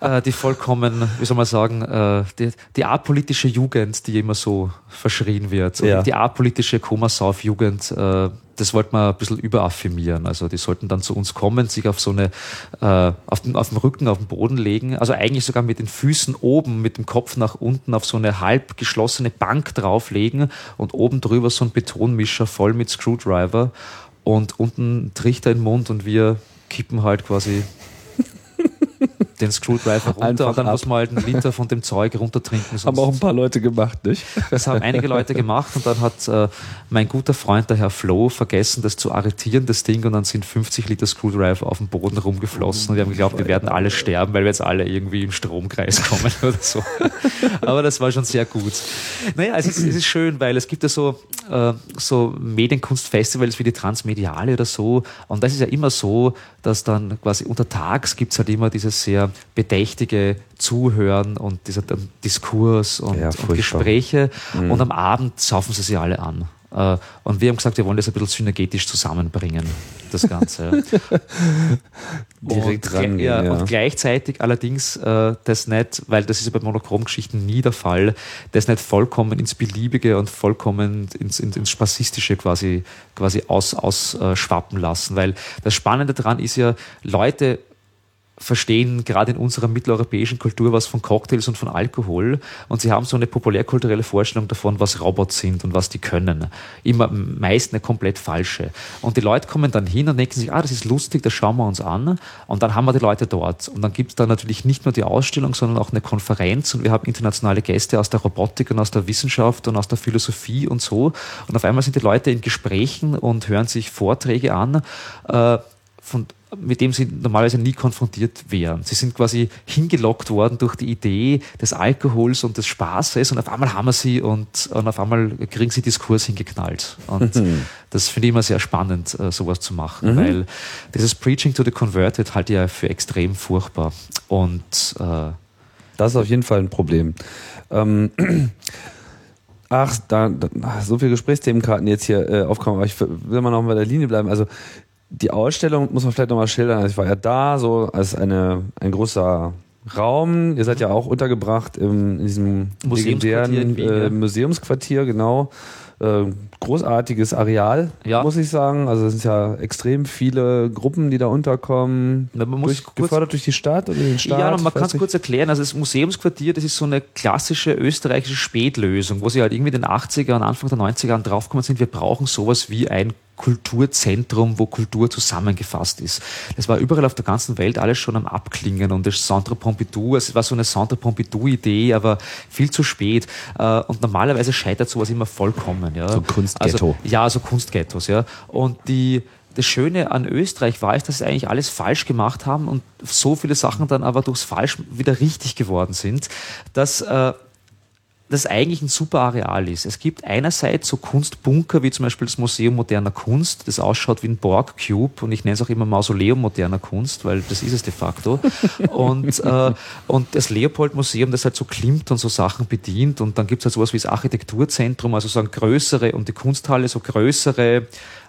äh, die vollkommen, wie soll man sagen, äh, die, die apolitische Jugend, die immer so verschrien wird. Ja. die apolitische Komasauf-Jugend, äh, das wollte man ein bisschen überaffirmieren. Also die sollten dann zu uns kommen, sich auf so eine, äh, auf, den, auf dem Rücken, auf den Boden legen, also eigentlich sogar mit den Füßen oben, mit dem Kopf nach unten auf so eine halb geschlossene Bank drauflegen und oben drüber so ein Betonmischer voll mit Screwdriver und unten Trichter im Mund und wir kippen halt quasi den Screwdriver runter Einfach und dann ab. muss man halt einen Liter von dem Zeug runtertrinken. Haben auch ein paar Leute gemacht, nicht? Das haben einige Leute gemacht und dann hat äh, mein guter Freund, der Herr Flo, vergessen, das zu arretieren, das Ding, und dann sind 50 Liter Screwdriver auf dem Boden rumgeflossen und wir haben geglaubt, wir werden alle sterben, weil wir jetzt alle irgendwie im Stromkreis kommen oder so. Aber das war schon sehr gut. Naja, also es, es ist schön, weil es gibt ja so, äh, so Medienkunstfestivals wie die Transmediale oder so und das ist ja immer so, dass dann quasi untertags gibt es halt immer dieses sehr bedächtige Zuhören und dieser Diskurs und, ja, und Gespräche mhm. und am Abend saufen sie sich alle an. Äh, und wir haben gesagt, wir wollen das ein bisschen synergetisch zusammenbringen, das Ganze. Direkt und, rangehen, ja, ja. und gleichzeitig allerdings äh, das nicht, weil das ist ja bei Monochrom-Geschichten nie der Fall, das nicht vollkommen ins Beliebige und vollkommen ins, ins, ins Spazistische quasi, quasi ausschwappen aus, äh, lassen. Weil das Spannende daran ist ja, Leute verstehen gerade in unserer mitteleuropäischen Kultur was von Cocktails und von Alkohol und sie haben so eine populärkulturelle Vorstellung davon, was Robots sind und was die können. Immer meist eine komplett falsche. Und die Leute kommen dann hin und denken sich, ah, das ist lustig, das schauen wir uns an. Und dann haben wir die Leute dort. Und dann gibt es da natürlich nicht nur die Ausstellung, sondern auch eine Konferenz und wir haben internationale Gäste aus der Robotik und aus der Wissenschaft und aus der Philosophie und so. Und auf einmal sind die Leute in Gesprächen und hören sich Vorträge an. Äh, von mit dem sie normalerweise nie konfrontiert wären. Sie sind quasi hingelockt worden durch die Idee des Alkohols und des Spaßes und auf einmal haben wir sie und, und auf einmal kriegen sie Diskurs hingeknallt. Und mhm. das finde ich immer sehr spannend, äh, sowas zu machen, mhm. weil dieses Preaching to the Converted halte ich ja für extrem furchtbar. Und äh, das ist auf jeden Fall ein Problem. Ähm, ach, da, da, so viele Gesprächsthemenkarten jetzt hier äh, aufkommen, aber ich will mal noch bei der Linie bleiben. Also die Ausstellung muss man vielleicht nochmal schildern. Also ich war ja da, so als eine, ein großer Raum. Ihr seid ja auch untergebracht im, in diesem legendären äh, Museumsquartier, genau. Äh, großartiges Areal, ja. muss ich sagen. Also es sind ja extrem viele Gruppen, die da unterkommen. Na, man muss durch, gefördert durch die Stadt oder den Staat? Ja, man kann es kurz erklären. Also das Museumsquartier, das ist so eine klassische österreichische Spätlösung, wo sie halt irgendwie in den 80er und Anfang der 90er Jahren draufgekommen sind, wir brauchen sowas wie ein Kulturzentrum, wo Kultur zusammengefasst ist. Das war überall auf der ganzen Welt alles schon am Abklingen und das Centre Pompidou, es war so eine Centre Pompidou-Idee, aber viel zu spät. Äh, und normalerweise scheitert sowas immer vollkommen. Ja. So Kunstghetto. Also, ja, so Kunstghettos, ja. Und die, das Schöne an Österreich war, ist, dass sie eigentlich alles falsch gemacht haben und so viele Sachen dann aber durchs Falsch wieder richtig geworden sind, dass äh, das eigentlich ein super Areal ist. Es gibt einerseits so Kunstbunker, wie zum Beispiel das Museum moderner Kunst, das ausschaut wie ein Borg-Cube und ich nenne es auch immer Mausoleum moderner Kunst, weil das ist es de facto. und, äh, und das Leopold-Museum, das halt so klimmt und so Sachen bedient und dann gibt es halt sowas wie das Architekturzentrum, also so ein größere und die Kunsthalle so größere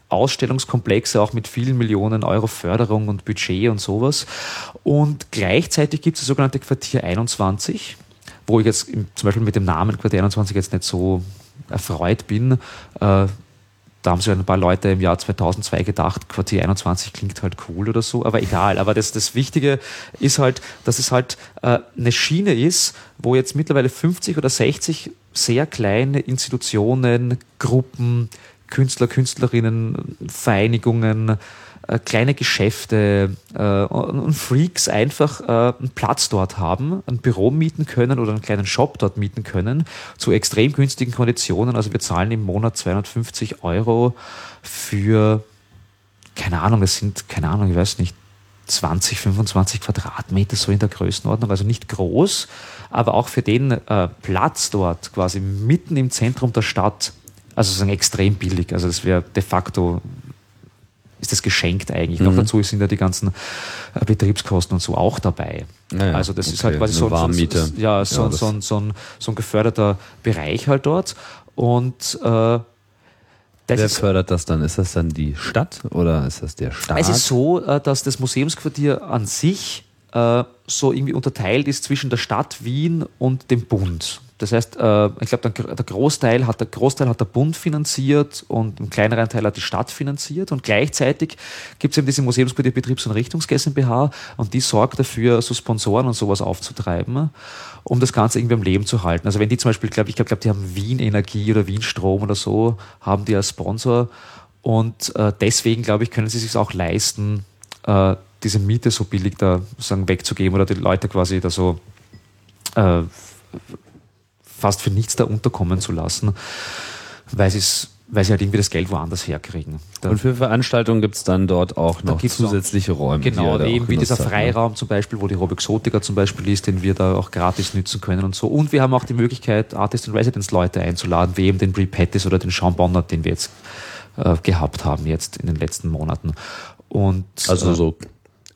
Ausstellungskomplexe, auch mit vielen Millionen Euro Förderung und Budget und sowas. Und gleichzeitig gibt es das sogenannte Quartier 21 wo ich jetzt zum Beispiel mit dem Namen Quartier 21 jetzt nicht so erfreut bin. Äh, da haben sich ein paar Leute im Jahr 2002 gedacht, Quartier 21 klingt halt cool oder so, aber egal. Aber das, das Wichtige ist halt, dass es halt äh, eine Schiene ist, wo jetzt mittlerweile 50 oder 60 sehr kleine Institutionen, Gruppen, Künstler, Künstlerinnen, Vereinigungen, äh, kleine Geschäfte äh, und Freaks einfach äh, einen Platz dort haben, ein Büro mieten können oder einen kleinen Shop dort mieten können zu extrem günstigen Konditionen. Also wir zahlen im Monat 250 Euro für, keine Ahnung, es sind, keine Ahnung, ich weiß nicht, 20, 25 Quadratmeter so in der Größenordnung, also nicht groß, aber auch für den äh, Platz dort quasi mitten im Zentrum der Stadt, also sozusagen extrem billig. Also das wäre de facto ist das geschenkt eigentlich. Mhm. Noch dazu sind ja die ganzen äh, Betriebskosten und so auch dabei. Naja, also das okay. ist halt quasi so, Warmmiete. So, ja, so, ja, so, so, so, ein, so ein geförderter Bereich halt dort. Und äh, Wer fördert das dann? Ist das dann die Stadt oder ist das der Staat? Es ist so, äh, dass das Museumsquartier an sich äh, so irgendwie unterteilt ist zwischen der Stadt Wien und dem Bund. Das heißt, äh, ich glaube, der Großteil hat der Großteil hat der Bund finanziert und einen kleineren Teil hat die Stadt finanziert. Und gleichzeitig gibt es eben diese Museumsquartier Betriebs- und Richtungs GmbH und die sorgt dafür, so Sponsoren und sowas aufzutreiben, um das Ganze irgendwie am Leben zu halten. Also wenn die zum Beispiel, glaube ich, glaube, glaub, die haben Wien Energie oder Wien Strom oder so, haben die als Sponsor. Und äh, deswegen, glaube ich, können sie sich auch leisten, äh, diese Miete so billig da sagen, wegzugeben oder die Leute quasi da so äh, fast für nichts da unterkommen zu lassen, weil sie es weil sie halt irgendwie das Geld woanders herkriegen. Da und für Veranstaltungen gibt es dann dort auch noch zusätzliche Räume. Genau, eben wie dieser ne? Freiraum zum Beispiel, wo die Robexotica zum Beispiel ist, den wir da auch gratis nützen können und so. Und wir haben auch die Möglichkeit, Artist in Residence Leute einzuladen, wie eben den Brie Pettis oder den Sean Bonner, den wir jetzt äh, gehabt haben jetzt in den letzten Monaten. Und, also so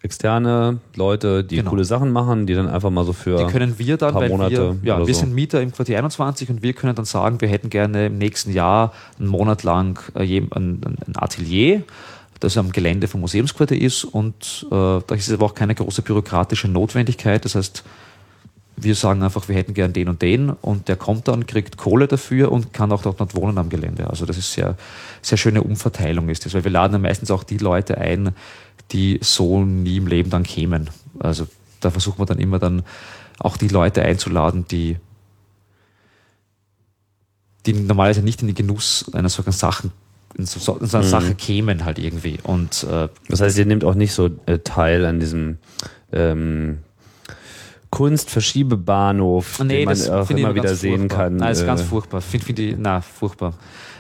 externe Leute, die genau. coole Sachen machen, die dann einfach mal so für die können wir dann, weil Monate wir, ja, wir so. sind Mieter im Quartier 21 und wir können dann sagen, wir hätten gerne im nächsten Jahr einen Monat lang äh, ein, Atelier, das am Gelände vom Museumsquartier ist und äh, da ist aber auch keine große bürokratische Notwendigkeit. Das heißt, wir sagen einfach, wir hätten gern den und den und der kommt dann, kriegt Kohle dafür und kann auch dort noch wohnen am Gelände. Also das ist sehr, sehr schöne Umverteilung ist das, weil wir laden dann meistens auch die Leute ein, die so nie im Leben dann kämen. Also da versucht man dann immer dann auch die Leute einzuladen, die, die normalerweise nicht in den Genuss einer solchen Sachen in so, in so einer mhm. Sache kämen halt irgendwie. Und äh, das heißt, ihr nehmt auch nicht so äh, teil an diesem ähm, Kunstverschiebebahnhof, Nee, den man auch immer wieder sehen furchtbar. kann. Nein, das ist äh, ganz furchtbar. Finde find ich, na, furchtbar.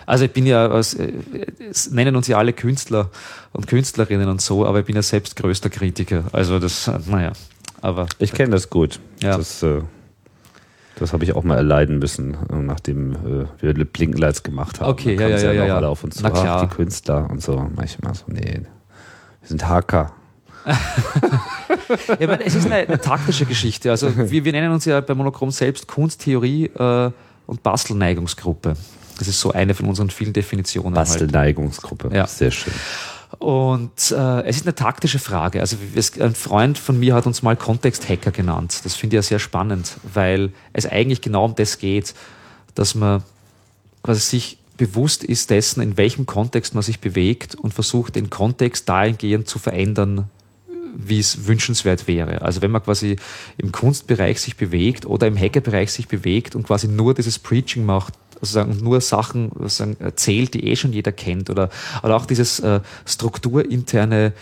Also ich bin ja, äh, es nennen uns ja alle Künstler und Künstlerinnen und so, aber ich bin ja selbst größter Kritiker. Also das, naja, aber Ich kenne das gut. Ja. Das, äh, das habe ich auch mal erleiden müssen, äh, nachdem äh, wir Blinkenlights gemacht haben. Okay, ja, ja, ja, ja, ja. alle auf uns zu, Na ach, klar. die Künstler und so. Manchmal so, nee, wir sind Hacker. Ja, aber es ist eine, eine taktische Geschichte. Also wir, wir nennen uns ja bei Monochrom selbst Kunsttheorie äh, und Bastelneigungsgruppe. Das ist so eine von unseren vielen Definitionen. Halt. Bastelneigungsgruppe. Ja. Sehr schön. Und äh, es ist eine taktische Frage. Also es, ein Freund von mir hat uns mal Kontexthacker genannt. Das finde ich ja sehr spannend, weil es eigentlich genau um das geht, dass man quasi sich bewusst ist dessen, in welchem Kontext man sich bewegt und versucht, den Kontext dahingehend zu verändern, wie es wünschenswert wäre. Also wenn man quasi im Kunstbereich sich bewegt oder im Hackerbereich sich bewegt und quasi nur dieses Preaching macht, also sagen, nur Sachen sagen, erzählt, die eh schon jeder kennt oder, oder auch dieses äh, strukturinterne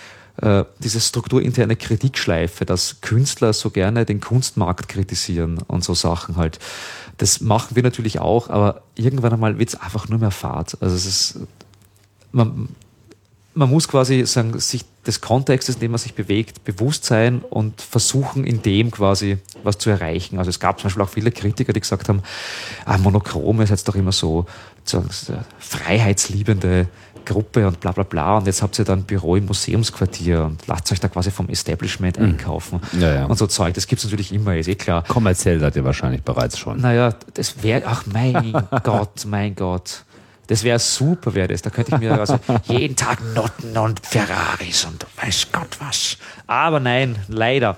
äh, diese strukturinterne Kritikschleife, dass Künstler so gerne den Kunstmarkt kritisieren und so Sachen halt. Das machen wir natürlich auch, aber irgendwann einmal wird es einfach nur mehr Fahrt. Also es ist, man, man muss quasi sagen, sich des Kontextes, in dem man sich bewegt, bewusst sein und versuchen, in dem quasi was zu erreichen. Also es gab zum Beispiel auch viele Kritiker, die gesagt haben, ah, Monochrom ist jetzt doch immer so, so eine freiheitsliebende Gruppe und bla bla bla. Und jetzt habt ihr dann ein Büro im Museumsquartier und lasst euch da quasi vom Establishment einkaufen. Ja, ja. Und so Zeug. Das gibt's natürlich immer, ist eh klar. Kommerziell seid ihr wahrscheinlich bereits schon. Naja, das wäre, ach mein Gott, mein Gott. Das wäre super, wäre das. Da könnte ich mir also jeden Tag Noten und Ferraris und weiß Gott was. Aber nein, leider.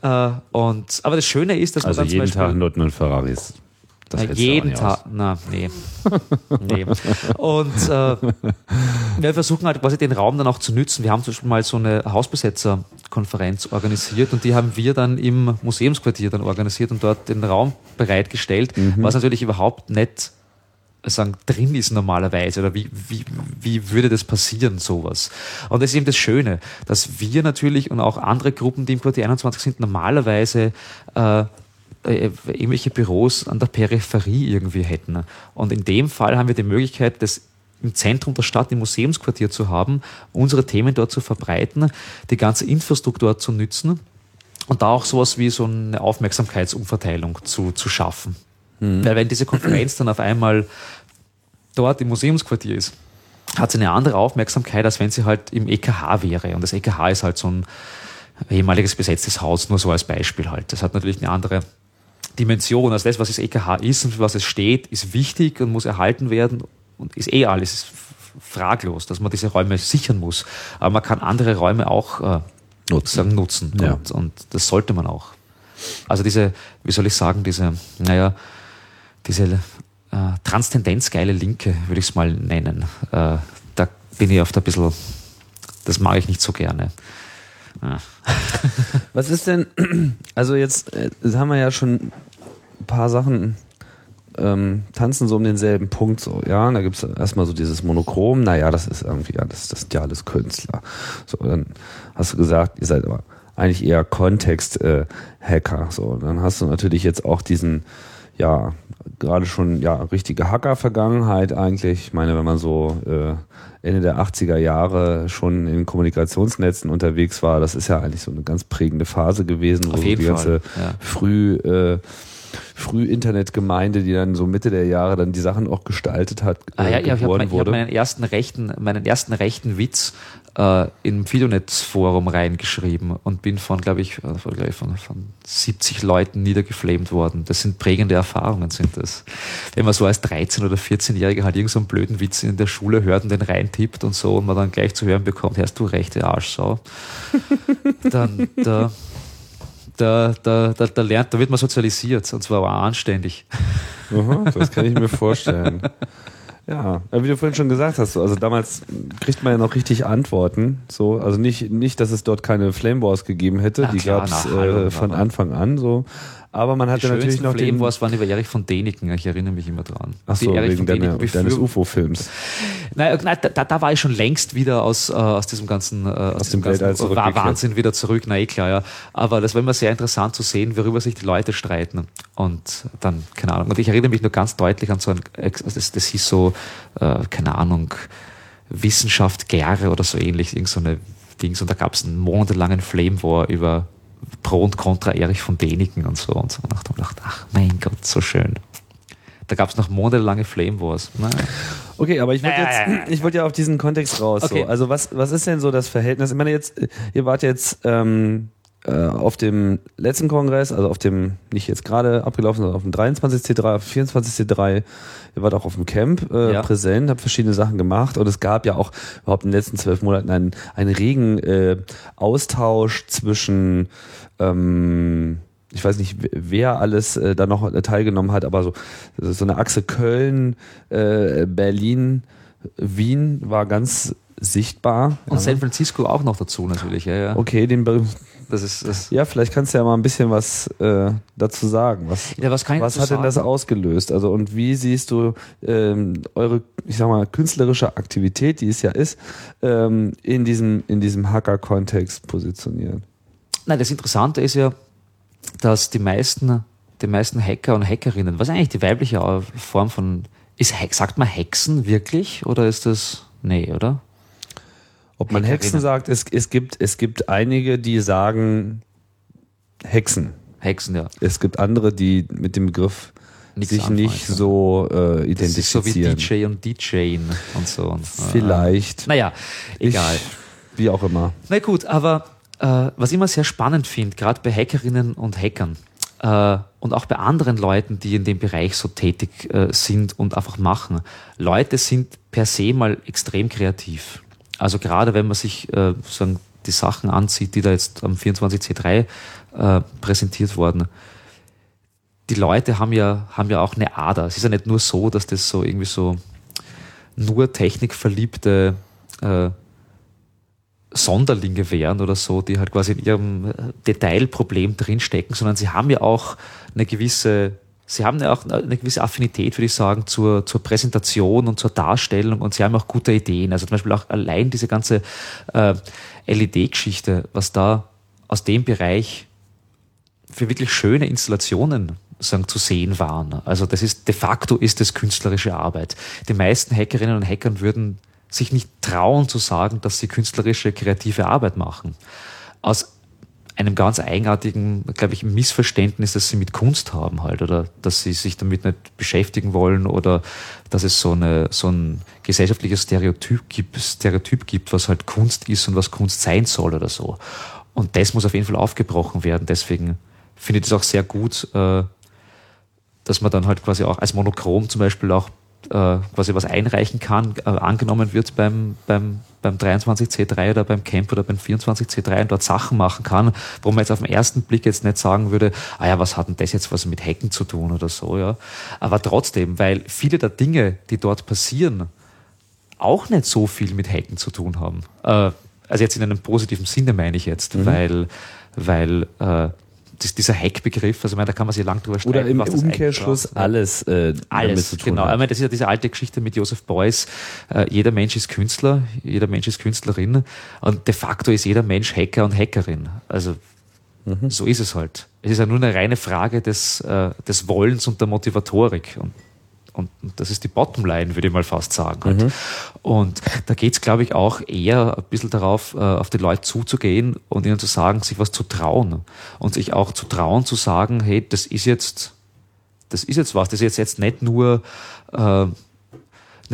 Äh, und, aber das Schöne ist, dass Also man dann jeden Tag Noten und Ferraris. Na, jeden Tag, na, nee. nee. Und äh, wir versuchen halt quasi den Raum dann auch zu nützen. Wir haben zum Beispiel mal so eine Hausbesetzerkonferenz organisiert und die haben wir dann im Museumsquartier dann organisiert und dort den Raum bereitgestellt, Mhm. was natürlich überhaupt nicht sagen, drin ist normalerweise oder wie, wie, wie würde das passieren, sowas. Und das ist eben das Schöne, dass wir natürlich und auch andere Gruppen, die im Quartier 21 sind, normalerweise äh, äh, irgendwelche Büros an der Peripherie irgendwie hätten. Und in dem Fall haben wir die Möglichkeit, das im Zentrum der Stadt, im Museumsquartier zu haben, unsere Themen dort zu verbreiten, die ganze Infrastruktur zu nützen und da auch sowas wie so eine Aufmerksamkeitsumverteilung zu, zu schaffen. Weil wenn diese Konferenz dann auf einmal dort im Museumsquartier ist, hat sie eine andere Aufmerksamkeit, als wenn sie halt im EKH wäre. Und das EKH ist halt so ein ehemaliges besetztes Haus, nur so als Beispiel halt. Das hat natürlich eine andere Dimension. Also das, was das EKH ist und für was es steht, ist wichtig und muss erhalten werden und ist eh alles ist fraglos, dass man diese Räume sichern muss. Aber man kann andere Räume auch äh, Nutzen. nutzen. Ja. Und, und das sollte man auch. Also diese, wie soll ich sagen, diese, naja, diese äh, transzendenzgeile Linke, würde ich es mal nennen. Äh, da bin ich oft ein bisschen, das mag ich nicht so gerne. Ja. Was ist denn, also jetzt äh, haben wir ja schon ein paar Sachen ähm, tanzen so um denselben Punkt so, ja, da gibt's erstmal so dieses Monochrom, naja, das ist irgendwie, ja, das, das sind ja alles Künstler. So, dann hast du gesagt, ihr seid aber eigentlich eher Kontext-Hacker. so, dann hast du natürlich jetzt auch diesen, ja, gerade schon, ja, richtige Hacker-Vergangenheit eigentlich. Ich meine, wenn man so äh, Ende der 80er Jahre schon in Kommunikationsnetzen unterwegs war, das ist ja eigentlich so eine ganz prägende Phase gewesen, wo so die ganze Fall, ja. früh äh, Früh-Internet-Gemeinde, die dann so Mitte der Jahre dann die Sachen auch gestaltet hat, äh, Ah, ja, ja, ich habe mein, ich hab meinen ersten rechten, meinen ersten rechten Witz äh, im Fidonet-Forum reingeschrieben und bin von, glaube ich, äh, von, glaub ich von, von 70 Leuten niedergeflamed worden. Das sind prägende Erfahrungen, sind das. Wenn man so als 13- oder 14-Jähriger halt irgendeinen so einen blöden Witz in der Schule hört und den reintippt und so und man dann gleich zu hören bekommt, hast du rechte Arschsau, dann da, da, da, da, da lernt, da wird man sozialisiert und zwar auch anständig. Aha, das kann ich mir vorstellen. Ja, wie du vorhin schon gesagt hast, so, also damals kriegt man ja noch richtig Antworten. So, also nicht, nicht, dass es dort keine Flame Wars gegeben hätte, Na die gab es äh, von Anfang an so. Aber man hatte natürlich noch Flame den... Wars waren über Erich von Däniken, ich erinnere mich immer dran. Ach so, Erich wegen deiner, deines UFO-Films. Nein, nein da, da war ich schon längst wieder aus, äh, aus diesem ganzen, äh, aus diesem dem ganzen. Wahnsinn wieder zurück. Na eh klar, ja. Aber das war immer sehr interessant zu sehen, worüber sich die Leute streiten. Und dann, keine Ahnung. Und ich erinnere mich nur ganz deutlich an so ein, das, das hieß so, äh, keine Ahnung, Wissenschaft Gere oder so ähnlich, irgend so eine Dings. Und da gab es einen monatelangen Flame War über Pro und Contra Erich von Däniken und so. Und so. Und ich dachte, ach mein Gott, so schön. Da gab es noch monatelange Flame Wars. Naja. Okay, aber ich wollte jetzt, ich wollte ja auf diesen Kontext raus. Okay. So. Also was, was ist denn so das Verhältnis? Ich meine jetzt, ihr wart jetzt ähm, äh, auf dem letzten Kongress, also auf dem, nicht jetzt gerade abgelaufen, sondern auf dem 23C3, auf dem 24C3. Ihr wart auch auf dem Camp äh, Ja. präsent, habt verschiedene Sachen gemacht und es gab ja auch überhaupt in den letzten zwölf Monaten einen, einen regen äh, Austausch zwischen ähm, ich weiß nicht, wer alles äh, da noch teilgenommen hat, aber so, so eine Achse Köln, äh, Berlin, Wien war ganz sichtbar. Und ja. San Francisco auch noch dazu natürlich. Ja, ja. Okay, den Be Das ist, das, ja, vielleicht kannst du ja mal ein bisschen was äh, dazu sagen. Was, Ja, was was hat denn das sagen? ausgelöst? Also und wie siehst du ähm, eure, ich sag mal, künstlerische Aktivität, die es ja ist, ähm, in diesem in diesem Hacker-Kontext positioniert? Nein, das Interessante ist ja, dass die meisten, die meisten Hacker und Hackerinnen, was ist eigentlich die weibliche Form von, ist, sagt man Hexen wirklich oder ist das, nee, oder? Ob man. Hexen sagt, es, es, gibt, es gibt einige, die sagen Hexen. Hexen, ja. Es gibt andere, die mit dem Begriff Nichts sich anfangen nicht so äh, Das ist so wie identifizieren. DJ und DJing und so. Und, äh, Vielleicht. Naja, egal. Ich, wie auch immer. Na gut, aber äh, was ich immer sehr spannend finde, gerade bei Hackerinnen und Hackern äh, und auch bei anderen Leuten, die in dem Bereich so tätig äh, sind und einfach machen, Leute sind per se mal extrem kreativ. Also gerade wenn man sich äh, sagen, die Sachen ansieht, die da jetzt am 24C3 äh, präsentiert wurden, die Leute haben ja, haben ja auch eine Ader. Es ist ja nicht nur so, dass das so irgendwie so nur technikverliebte äh, Sonderlinge wären oder so, die halt quasi in ihrem äh, Detailproblem drinstecken, sondern sie haben ja auch eine gewisse, sie haben ja auch eine gewisse Affinität, würde ich sagen, zur, zur Präsentation und zur Darstellung und sie haben auch gute Ideen. Also zum Beispiel auch allein diese ganze äh, LED-Geschichte, was da aus dem Bereich für wirklich schöne Installationen sagen, zu sehen waren. Also das ist de facto ist das künstlerische Arbeit. Die meisten Hackerinnen und Hackern würden sich nicht trauen zu sagen, dass sie künstlerische, kreative Arbeit machen. Aus einem ganz eigenartigen, glaube ich, Missverständnis, dass sie mit Kunst haben halt oder dass sie sich damit nicht beschäftigen wollen oder dass es so, eine, so ein gesellschaftliches Stereotyp gibt, Stereotyp gibt, was halt Kunst ist und was Kunst sein soll oder so. Und das muss auf jeden Fall aufgebrochen werden. Deswegen finde ich das auch sehr gut, äh, dass man dann halt quasi auch als Monochrom zum Beispiel auch äh, quasi was einreichen kann, äh, angenommen wird beim, beim, beim 23C3 oder beim Camp oder beim 24C3 und dort Sachen machen kann, wo man jetzt auf den ersten Blick jetzt nicht sagen würde, ah ja, was hat denn das jetzt was mit Hacken zu tun oder so, ja. Aber trotzdem, weil viele der Dinge, die dort passieren, auch nicht so viel mit Hacken zu tun haben. Äh, also jetzt in einem positiven Sinne meine ich jetzt, Mhm. weil, weil äh, das, dieser Hack-Begriff, also ich meine, da kann man sich lang drüber streiten. Oder im Umkehrschluss alles, äh, Alles, zu tun genau. Ich hat. meine, das ist ja diese alte Geschichte mit Joseph Beuys. Äh, jeder Mensch ist Künstler, jeder Mensch ist Künstlerin und de facto ist jeder Mensch Hacker und Hackerin. Also Mhm. so ist es halt. Es ist ja nur eine reine Frage des, äh, des Wollens und der Motivatorik. Und, und, und das ist die Bottomline, würde ich mal fast sagen. Halt. Und da geht's, glaube ich, auch eher ein bisschen darauf, äh, auf die Leute zuzugehen und ihnen zu sagen, sich was zu trauen. Und sich auch zu trauen, zu sagen, hey, das ist jetzt das ist jetzt was. Das ist jetzt, jetzt nicht nur äh, eine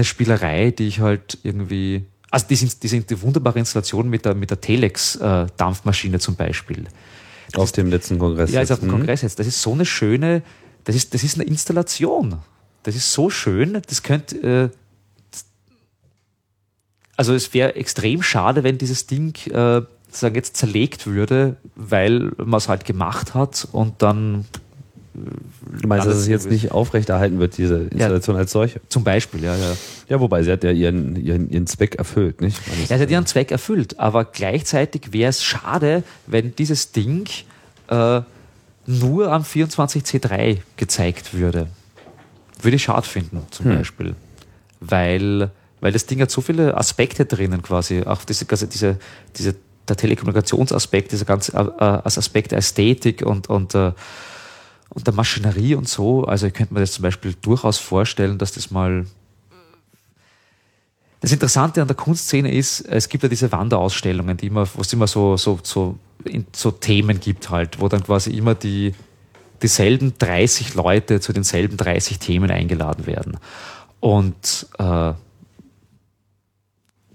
Spielerei, die ich halt irgendwie. Also die sind, die sind die wunderbare Installation mit der, mit der Telex-Dampfmaschine zum Beispiel. Auf dem letzten Kongress. Ja, ist jetzt. auf dem Mhm. Kongress jetzt. Das ist so eine schöne, das ist, das ist eine Installation. Das ist so schön, das könnte, äh, also es wäre extrem schade, wenn dieses Ding, äh, sagen jetzt zerlegt würde, weil man es halt gemacht hat und dann Du meinst, dass es jetzt nicht aufrechterhalten wird, diese Installation als solche? zum Beispiel, ja, ja. Ja, wobei sie hat ja ihren, ihren, ihren Zweck erfüllt, nicht? Ja, es hat ihren Zweck erfüllt, aber gleichzeitig wäre es schade, wenn dieses Ding äh, nur am 24C3 gezeigt würde. Würde ich schade finden, zum Hm. Beispiel. Weil, weil das Ding hat so viele Aspekte drinnen quasi. Auch diese, also diese, diese, der Telekommunikationsaspekt, dieser ganze äh, äh, als Aspekt der Ästhetik und, und, äh, und der Maschinerie und so. Also ich könnte mir das zum Beispiel durchaus vorstellen, dass das mal das Interessante an der Kunstszene ist, es gibt ja diese Wanderausstellungen, die immer, wo es immer so, so, so, so Themen gibt halt, wo dann quasi immer die, dieselben 30 Leute zu denselben 30 Themen eingeladen werden. Und äh,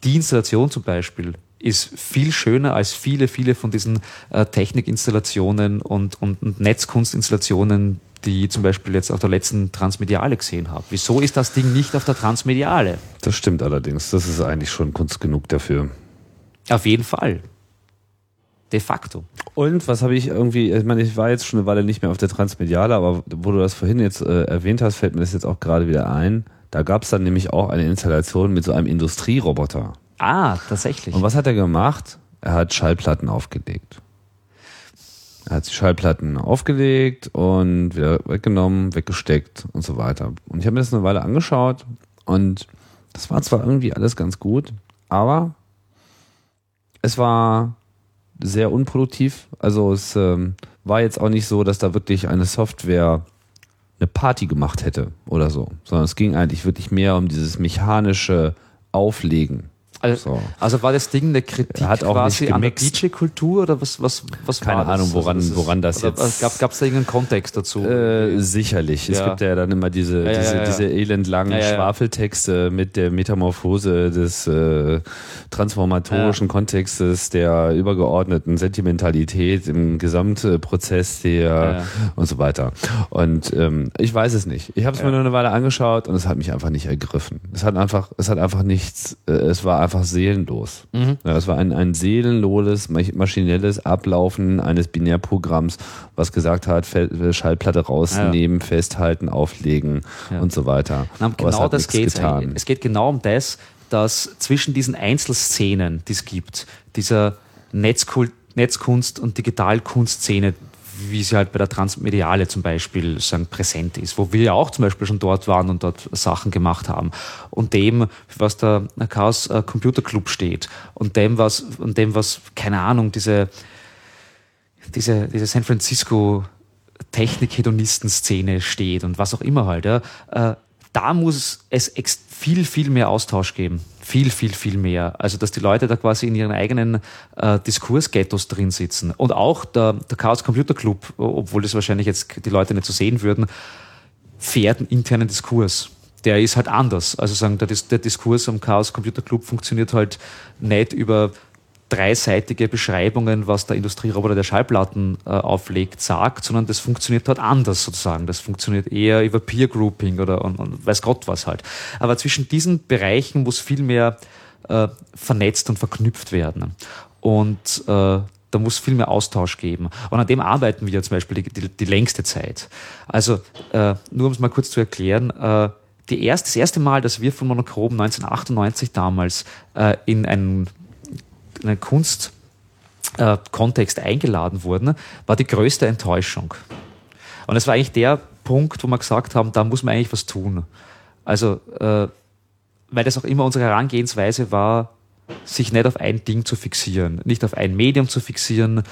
die Installation zum Beispiel ist viel schöner als viele, viele von diesen äh, Technikinstallationen und, und, und Netzkunstinstallationen, die ich zum Beispiel jetzt auf der letzten Transmediale gesehen habe. Wieso ist das Ding nicht auf der Transmediale? Das stimmt allerdings. Das ist eigentlich schon Kunst genug dafür. Auf jeden Fall. De facto. Und was habe ich irgendwie, ich meine, ich war jetzt schon eine Weile nicht mehr auf der Transmediale, aber wo du das vorhin jetzt äh, erwähnt hast, fällt mir das jetzt auch gerade wieder ein. Da gab es dann nämlich auch eine Installation mit so einem Industrieroboter. Ah, tatsächlich. Und was hat er gemacht? Er hat Schallplatten aufgelegt. Er hat die Schallplatten aufgelegt und wieder weggenommen, weggesteckt und so weiter. Und ich habe mir das eine Weile angeschaut und das war zwar irgendwie alles ganz gut, aber es war sehr unproduktiv. Also es ähm, war jetzt auch nicht so, dass da wirklich eine Software eine Party gemacht hätte oder so, sondern es ging eigentlich wirklich mehr um dieses mechanische Auflegen. Also, So. also war das Ding eine Kritik hat auch quasi an der. DJ-Kultur oder was, was, was Keine war das? Ahnung, woran- Also woran das jetzt- Gab gab's da irgendeinen Kontext dazu? Äh, sicherlich. Es Ja. gibt ja dann immer diese, Ja, diese, ja, diese elendlangen. Schwafeltexte mit der Metamorphose des äh, transformatorischen Kontextes, der übergeordneten Sentimentalität im Gesamtprozess der und so weiter. Und ähm, ich weiß es nicht. Ich habe es mir nur eine Weile angeschaut und es hat mich einfach nicht ergriffen. Es hat einfach, es hat einfach nichts, äh, es war einfach seelenlos. Mhm. Ja, es war ein, ein seelenloses, maschinelles Ablaufen eines Binärprogramms, was gesagt hat, Schallplatte rausnehmen, festhalten, auflegen Ja. und so weiter. Na, genau das geht getan. Es geht genau um das, dass zwischen diesen Einzelszenen, die es gibt, dieser Netzkul Netzkunst- und Digitalkunstszene, wie sie halt bei der Transmediale zum Beispiel sagen, präsent ist, wo wir ja auch zum Beispiel schon dort waren und dort Sachen gemacht haben. Und dem, was der Chaos äh, Computer Club steht und dem, was, und dem, was, keine Ahnung, diese, diese, diese San Francisco Technik-Hedonisten-Szene steht und was auch immer halt, ja, äh, da muss es viel, viel mehr Austausch geben. Viel, viel, viel mehr. Also, dass die Leute da quasi in ihren eigenen äh, Diskursghettos drin sitzen. Und auch der, der Chaos Computer Club, obwohl das wahrscheinlich jetzt die Leute nicht so sehen würden, fährt einen internen Diskurs. Der ist halt anders. Also sagen, der, der Diskurs am Chaos Computer Club funktioniert halt nicht über dreiseitige Beschreibungen, was der Industrieroboter der Schallplatten äh, auflegt, sagt, sondern das funktioniert dort anders sozusagen. Das funktioniert eher über Peer Grouping oder und, und weiß Gott was halt. Aber zwischen diesen Bereichen muss viel mehr äh, vernetzt und verknüpft werden. Und äh, da muss viel mehr Austausch geben. Und an dem arbeiten wir zum Beispiel die, die, die längste Zeit. Also äh, nur um es mal kurz zu erklären, äh, die erst, das erste Mal, dass wir von Monochrom 1998 damals äh, in einen, in einen Kunst äh, eingeladen wurden, war die größte Enttäuschung. Und es war eigentlich der Punkt, wo wir gesagt haben, da muss man eigentlich was tun. Also, äh, weil das auch immer unsere Herangehensweise war, sich nicht auf ein Ding zu fixieren, nicht auf ein Medium zu fixieren,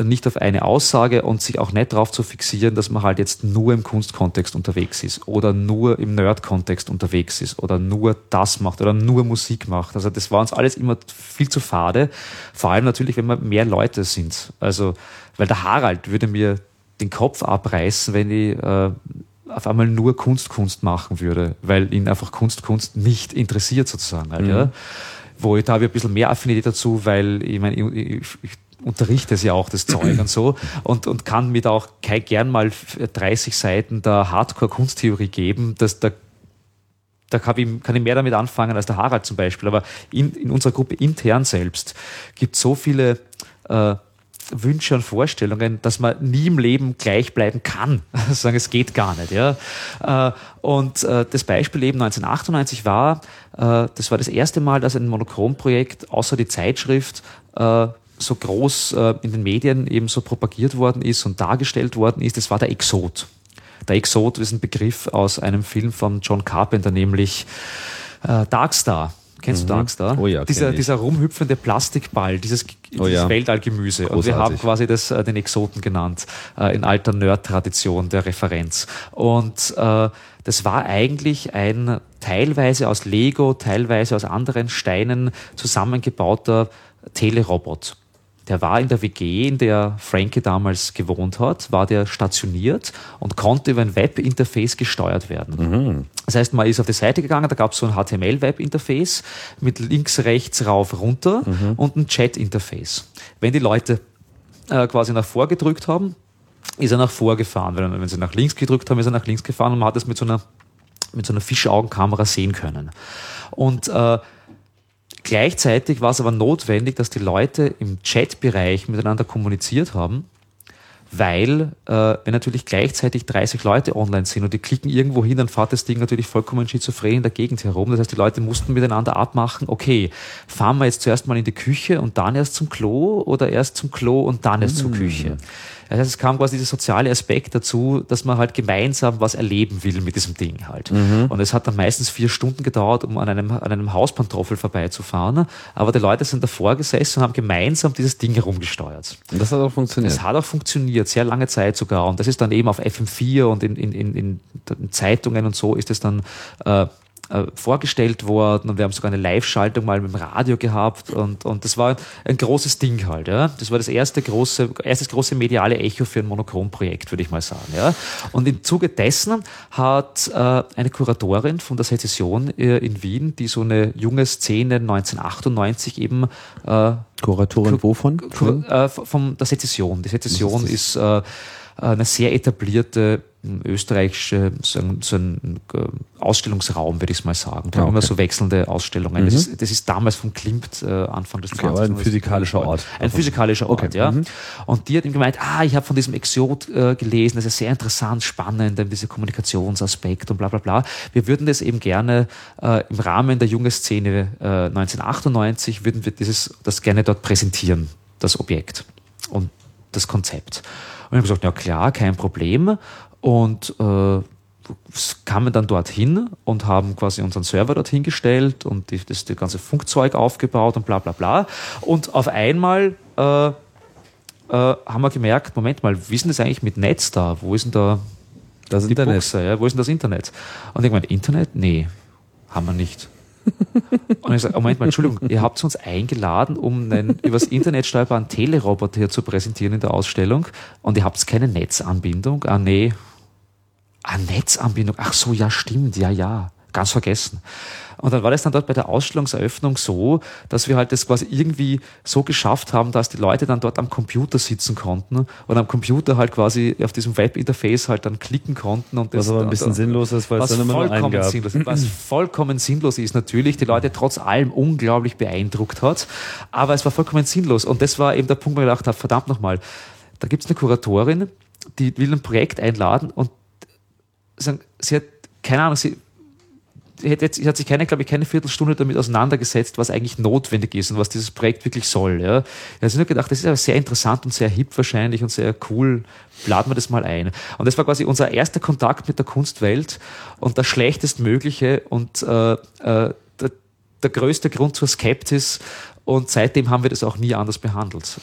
nicht auf eine Aussage und sich auch nicht darauf zu fixieren, dass man halt jetzt nur im Kunstkontext unterwegs ist oder nur im Nerd-Kontext unterwegs ist oder nur das macht oder nur Musik macht. Also das war uns alles immer viel zu fade. Vor allem natürlich, wenn wir mehr Leute sind. Also, weil der Harald würde mir den Kopf abreißen, wenn ich äh, auf einmal nur Kunst Kunst machen würde, weil ihn einfach Kunst Kunst nicht interessiert sozusagen. Halt, ja. Wo ich da habe ich ein bisschen mehr Affinität dazu, weil ich meine, ich, ich, ich unterrichte es ja auch, das Zeug und so, und, und kann mir da auch gern mal 30 Seiten der Hardcore-Kunsttheorie geben, dass da da kann ich, kann ich mehr damit anfangen als der Harald zum Beispiel. Aber in, in unserer Gruppe intern selbst gibt es so viele äh, Wünsche und Vorstellungen, dass man nie im Leben gleich bleiben kann. Sagen, es geht gar nicht. Ja? Äh, und äh, das Beispiel eben 1998 war, äh, das war das erste Mal, dass ein Monochrom-Projekt außer die Zeitschrift so groß in den Medien eben so propagiert worden ist und dargestellt worden ist, das war der Exot. Der Exot ist ein Begriff aus einem Film von John Carpenter, nämlich Darkstar. Kennst du Darkstar? Oh ja, dieser, dieser rumhüpfende Plastikball, dieses, Oh dieses ja. Weltallgemüse. Und wir haben quasi das, äh, den Exoten genannt, äh, in alter Nerd-Tradition der Referenz. Und äh, das war eigentlich ein teilweise aus Lego, teilweise aus anderen Steinen zusammengebauter Telerobot. Der war in der WG, in der Frankie damals gewohnt hat, war der stationiert und konnte über ein Webinterface gesteuert werden. Das heißt, man ist auf die Seite gegangen, da gab es so ein HTML-Webinterface mit links, rechts, rauf, runter und ein Chat-Interface. Wenn die Leute äh, quasi nach vor gedrückt haben, ist er nach vor gefahren. Wenn, wenn sie nach links gedrückt haben, ist er nach links gefahren und man hat es mit so einer, mit so einer Fischaugenkamera sehen können. Und äh, Gleichzeitig war es aber notwendig, dass die Leute im Chatbereich miteinander kommuniziert haben, weil äh, wenn natürlich gleichzeitig 30 Leute online sind und die klicken irgendwo hin, dann fährt das Ding natürlich vollkommen schizophren in der Gegend herum. Das heißt, die Leute mussten miteinander abmachen, okay, fahren wir jetzt zuerst mal in die Küche und dann erst zum Klo oder erst zum Klo und dann erst zur Küche. Das heißt, es kam quasi dieser soziale Aspekt dazu, dass man halt gemeinsam was erleben will mit diesem Ding halt. Und es hat dann meistens vier Stunden gedauert, um an einem, an einem Hauspantoffel vorbeizufahren. Aber die Leute sind davor gesessen und haben gemeinsam dieses Ding herumgesteuert. Und das hat auch funktioniert. Das hat auch funktioniert, sehr lange Zeit sogar. Und das ist dann eben auf FM4 und in, in, in, in Zeitungen und so ist es dann äh, äh, vorgestellt worden und wir haben sogar eine Live-Schaltung mal mit dem Radio gehabt und, und das war ein großes Ding halt. Ja. Das war das erste große, erstes große mediale Echo für ein Monochrom-Projekt, würde ich mal sagen. Ja. Und im Zuge dessen hat äh, eine Kuratorin von der Sezession äh, in Wien, die so eine junge Szene 1998 eben äh, Kuratorin wovon? Kur- äh, von der Sezession. Die Sezession Was ist, äh, eine sehr etablierte österreichische so ein, so ein äh, Ausstellungsraum, würde ich mal sagen. Da Ah, haben immer okay. so wechselnde Ausstellungen. Das, ist, das ist damals von Klimt äh, Anfang des Okay, aber ein physikalischer Ort. Ein physikalischer Ort, Okay. ja. Mhm. Und die hat ihm gemeint, ah, ich habe von diesem Exot äh, gelesen, das ist sehr interessant, spannend, dieser Kommunikationsaspekt und bla bla bla. Wir würden das eben gerne äh, im Rahmen der jungen Szene äh, 1998, würden wir dieses, das gerne dort präsentieren, das Objekt und das Konzept. Und ich habe gesagt, ja klar, kein Problem. Und äh, kamen dann dorthin und haben quasi unseren Server dorthin gestellt und die, das, das ganze Funkzeug aufgebaut und bla bla bla. Und auf einmal äh, äh, haben wir gemerkt, Moment mal, wie ist denn das eigentlich mit Netz da? Wo ist denn da Das die Internet. Buchse? Ja? Wo ist denn das Internet? Und ich meine, Internet? Nee, haben wir nicht. Und ich sage, oh, Moment mal, Entschuldigung, ihr habt uns eingeladen, um einen übers Internet steuerbaren Teleroboter hier zu präsentieren in der Ausstellung und ihr habt keine Netzanbindung? Ah, nee. Ah, Netzanbindung. Ach so, ja, stimmt, ja, ja. Ganz vergessen. Und dann war das dann dort bei der Ausstellungseröffnung so, dass wir halt das quasi irgendwie so geschafft haben, dass die Leute dann dort am Computer sitzen konnten und am Computer halt quasi auf diesem Webinterface halt dann klicken konnten. Und das Was aber ein bisschen sinnlos ist, weil es was dann immer nur vollkommen gab. sinnlos, was vollkommen sinnlos ist natürlich, die Leute trotz allem unglaublich beeindruckt hat, aber es war vollkommen sinnlos und das war eben der Punkt, wo ich gedacht habe, verdammt nochmal, da gibt es eine Kuratorin, die will ein Projekt einladen und sie hat, keine Ahnung, sie, hat, jetzt, hat sich keine, glaube ich, keine Viertelstunde damit auseinandergesetzt, was eigentlich notwendig ist und was dieses Projekt wirklich soll. Ja. Ich habe nur gedacht, das ist aber sehr interessant und sehr hip wahrscheinlich und sehr cool. Laden wir das mal ein. Und das war quasi unser erster Kontakt mit der Kunstwelt und das schlechtestmögliche und äh, äh, der, größte Grund zur Skeptis. Und seitdem haben wir das auch nie anders behandelt.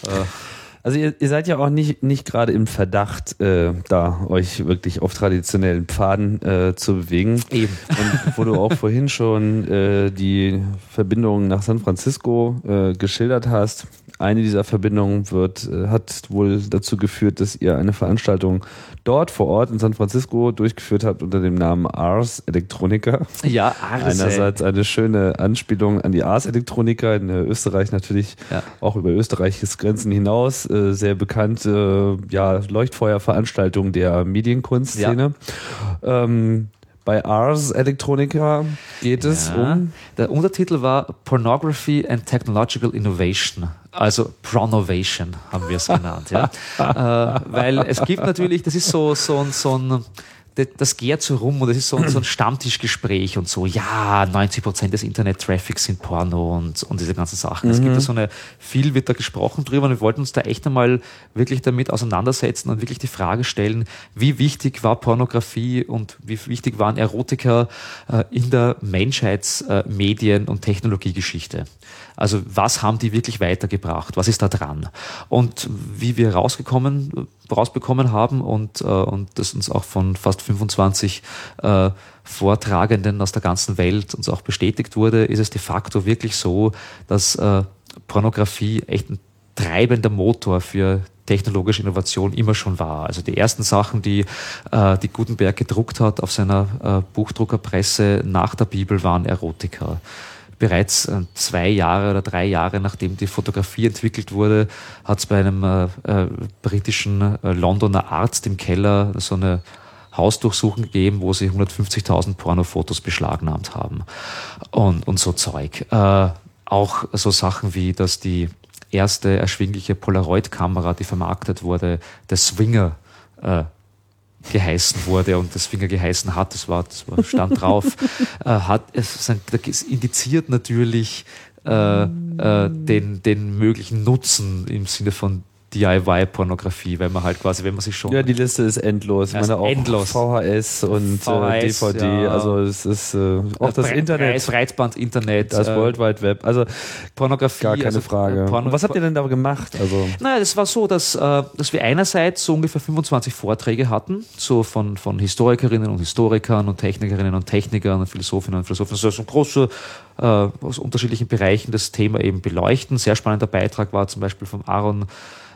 Also ihr, ihr seid ja auch nicht, nicht gerade im Verdacht, äh, da euch wirklich auf traditionellen Pfaden äh, zu bewegen. eben. Und wo du auch vorhin schon äh, die Verbindung nach San Francisco äh, geschildert hast. Eine dieser Verbindungen wird, äh, hat wohl dazu geführt, dass ihr eine Veranstaltung dort vor Ort in San Francisco durchgeführt habt unter dem Namen Ars Electronica. Ja, Arse. Einerseits eine schöne Anspielung an die Ars Electronica in Österreich natürlich Ja. auch über Österreichs Grenzen hinaus äh, sehr bekannte ja, Leuchtfeuerveranstaltung der Medienkunstszene. Ähm, bei Ars Electronica geht es Ja. um Der Untertitel war Pornography and Technological Innovation. Also Pronovation haben wir es genannt. ja. äh, weil es gibt natürlich, das ist so, so, ein- so ein das, das gärt so rum und es ist so, so ein Stammtischgespräch und so, ja, 90 Prozent des Internet-Traffics sind Porno und, und diese ganzen Sachen. Es gibt da so eine, viel wird da gesprochen drüber und wir wollten uns da echt einmal wirklich damit auseinandersetzen und wirklich die Frage stellen, wie wichtig war Pornografie und wie wichtig waren Erotiker äh, in der Menschheitsmedien- äh, und Technologiegeschichte. Also was haben die wirklich weitergebracht? Was ist da dran? Und wie wir rausgekommen, rausbekommen haben und, äh, und das uns auch von fast 25 äh, Vortragenden aus der ganzen Welt uns auch bestätigt wurde, ist es de facto wirklich so, dass äh, Pornografie echt ein treibender Motor für technologische Innovation immer schon war. Also die ersten Sachen, die, äh, die Gutenberg gedruckt hat auf seiner äh, Buchdruckerpresse nach der Bibel, waren Erotika bereits äh, zwei Jahre oder drei Jahre nachdem die Fotografie entwickelt wurde, hat es bei einem äh, äh, britischen äh, Londoner Arzt im Keller so eine Hausdurchsuchung gegeben, wo sie 150.000 Pornofotos beschlagnahmt haben und, und so Zeug. Äh, auch so Sachen wie, dass die erste erschwingliche Polaroid-Kamera, die vermarktet wurde, der Swinger geheißen wurde und das Finger geheißen hat, das war, das war stand drauf, äh, hat es indiziert natürlich äh, äh, den, den möglichen Nutzen im Sinne von DIY-Pornografie, wenn man halt quasi, wenn man sich schon. Ja, die Liste ist endlos. Ja, ich meine auch endlos. VHS und VHS, äh, DVD, ja. also es ist äh, auch das, das Internet. Das Reizband-Internet. Das äh, World Wide Web. Also Pornografie. Gar keine also, Frage. Porno was habt ihr denn da gemacht? Also naja, das war so, dass, äh, dass wir einerseits so ungefähr 25 Vorträge hatten, so von, von Historikerinnen und Historikern und Technikerinnen und Technikern und Philosophinnen und Philosophen. Also so ein großer äh, aus unterschiedlichen Bereichen das Thema eben beleuchten. Sehr spannender Beitrag war zum Beispiel von Aaron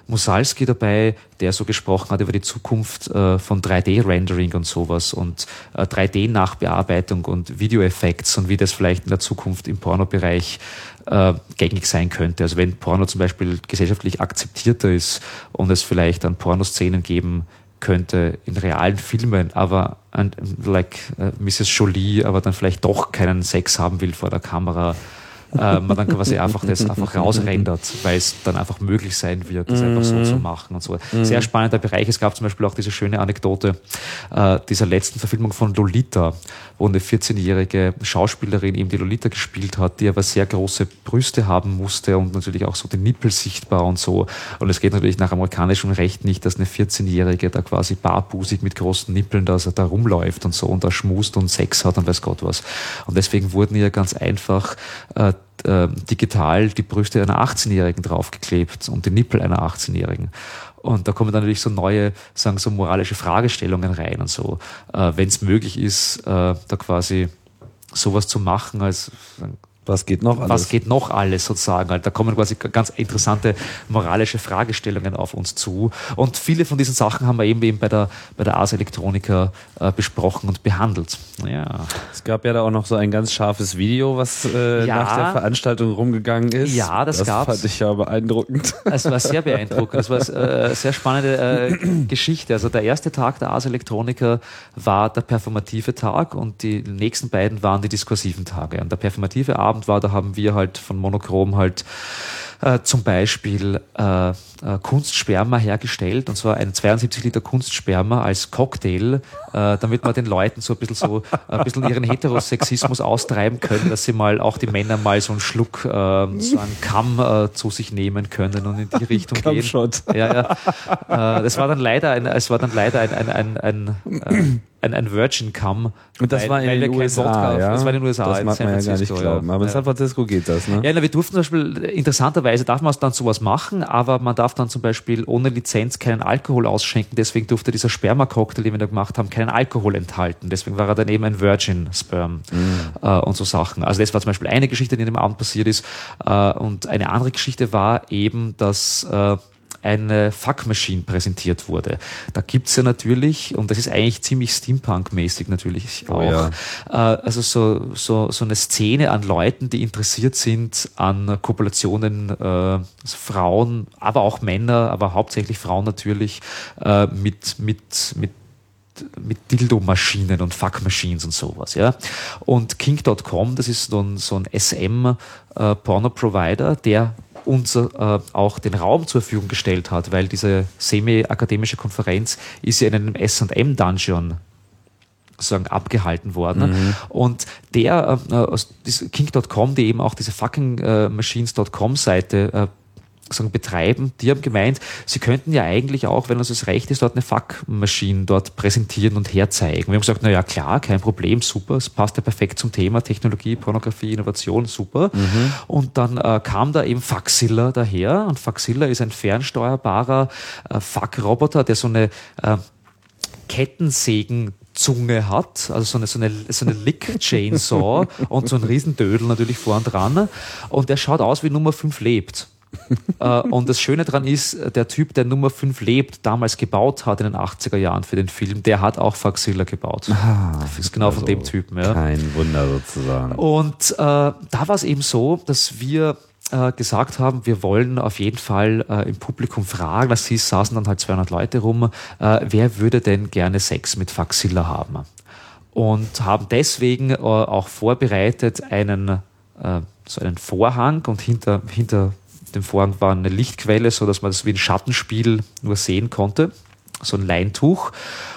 Musalski dabei, der so gesprochen hat über die Zukunft äh, von 3D-Rendering und sowas und äh, 3D-Nachbearbeitung und Videoeffekts und wie das vielleicht in der Zukunft im Pornobereich äh, gängig sein könnte. Also wenn Porno zum Beispiel gesellschaftlich akzeptierter ist und es vielleicht an Pornoszenen geben könnte in realen Filmen, aber ein, like uh, Mrs. Jolie, aber dann vielleicht doch keinen Sex haben will vor der Kamera äh, man dann quasi einfach das einfach rausrendert, weil es dann einfach möglich sein wird, das einfach so zu machen und so. Sehr spannender Bereich. Es gab zum Beispiel auch diese schöne Anekdote äh, dieser letzten Verfilmung von Lolita, wo eine 14-jährige Schauspielerin eben die Lolita gespielt hat, die aber sehr große Brüste haben musste und natürlich auch so den Nippel sichtbar und so. Und es geht natürlich nach amerikanischem Recht nicht, dass eine 14-jährige da quasi barbusig mit großen Nippeln da, da rumläuft und so und da schmust und Sex hat und weiß Gott was. Und deswegen wurden ihr ganz einfach äh, äh, digital die Brüste einer 18-Jährigen draufgeklebt und die Nippel einer 18-Jährigen. Und da kommen dann natürlich so neue, sagen so moralische Fragestellungen rein und so, äh, wenn es möglich ist, äh, da quasi sowas zu machen als was geht noch alles? Was geht noch alles sozusagen? Also da kommen quasi ganz interessante moralische Fragestellungen auf uns zu. Und viele von diesen Sachen haben wir eben, eben bei der, bei der Ars Electronica äh, besprochen und behandelt. Ja. Es gab ja da auch noch so ein ganz scharfes Video, was äh, ja, nach der Veranstaltung rumgegangen ist. Ja, das, das gab's. fand ich ja beeindruckend. Es war sehr beeindruckend. Es war eine äh, sehr spannende äh, Geschichte. Also der erste Tag der Ars Electronica war der performative Tag und die nächsten beiden waren die diskursiven Tage. Und der performative Abend Abend war, da haben wir halt von Monochrom halt äh, zum Beispiel äh, äh, Kunstsperma hergestellt, und zwar ein 72 Liter Kunstsperma als Cocktail, äh, damit man den Leuten so ein bisschen so ein bisschen ihren Heterosexismus austreiben können, dass sie mal auch die Männer mal so einen Schluck, äh, so einen Kamm äh, zu sich nehmen können und in die Richtung gehen. Ja, ja. Das war dann leider ein, es war dann leider ein, ein, ein, ein, ein ein, Virgin Come. Und das weil, war in den USA, Vodka, ja? Das war in den USA. Das mag man ja gar nicht glauben. Aber in San Francisco geht das, ne? Ja, na, wir durften zum Beispiel, interessanterweise darf man dann sowas machen, aber man darf dann zum Beispiel ohne Lizenz keinen Alkohol ausschenken. Deswegen durfte dieser Sperma-Cocktail, den wir da gemacht haben, keinen Alkohol enthalten. Deswegen war er dann eben ein Virgin Sperm mhm. äh, und so Sachen. Also das war zum Beispiel eine Geschichte, die in dem Abend passiert ist. Äh, und eine andere Geschichte war eben, dass äh, eine Fuck Machine präsentiert wurde. Da gibt's ja natürlich, und das ist eigentlich ziemlich Steampunk-mäßig natürlich oh auch, ja. äh, also so, so, so eine Szene an Leuten, die interessiert sind an Kopulationen äh, also Frauen, aber auch Männer, aber hauptsächlich Frauen natürlich, äh, mit, mit, mit mit Dildo-Maschinen und Fuck-Machines und sowas, ja. Und King.com, das ist so ein, so ein SM-Porno-Provider, äh, der uns äh, auch den Raum zur Verfügung gestellt hat, weil diese semi-akademische Konferenz ist ja in einem S&M-Dungeon sozusagen abgehalten worden. Und der äh, aus King.com, die eben auch diese fucking äh, Machines.com Seite äh, sagen, betreiben, die haben gemeint, sie könnten ja eigentlich auch, wenn uns das recht ist, dort eine Fuck-Maschine dort präsentieren und herzeigen. Wir haben gesagt, na ja, klar, kein Problem, super, es passt ja perfekt zum Thema Technologie, Pornografie, Innovation, super. Und dann äh, kam da eben Faxilla daher und Faxilla ist ein fernsteuerbarer äh, Fuck-Roboter, der so eine äh, Kettensägen Zunge hat, also so eine, so eine, so eine Lick-Chainsaw und so ein Riesendödel natürlich vorn dran. Und der schaut aus wie Nummer 5 lebt. Äh, und das Schöne daran ist, der Typ, der Nummer 5 lebt, damals gebaut hat in den 80er Jahren für den Film, der hat auch Faxilla gebaut. das ist genau von dem Typen. Ja. Kein Wunder sozusagen. Und äh, da war es eben so, dass wir äh, gesagt haben, wir wollen auf jeden Fall äh, im Publikum fragen, das hieß, saßen dann halt 200 Leute rum, äh, wer würde denn gerne Sex mit Faxilla haben? Und haben deswegen äh, auch vorbereitet einen, äh, so einen Vorhang und hinter, hinter dem Vorhang war eine Lichtquelle, so dass man das wie ein Schattenspiel nur sehen konnte. So ein Leintuch.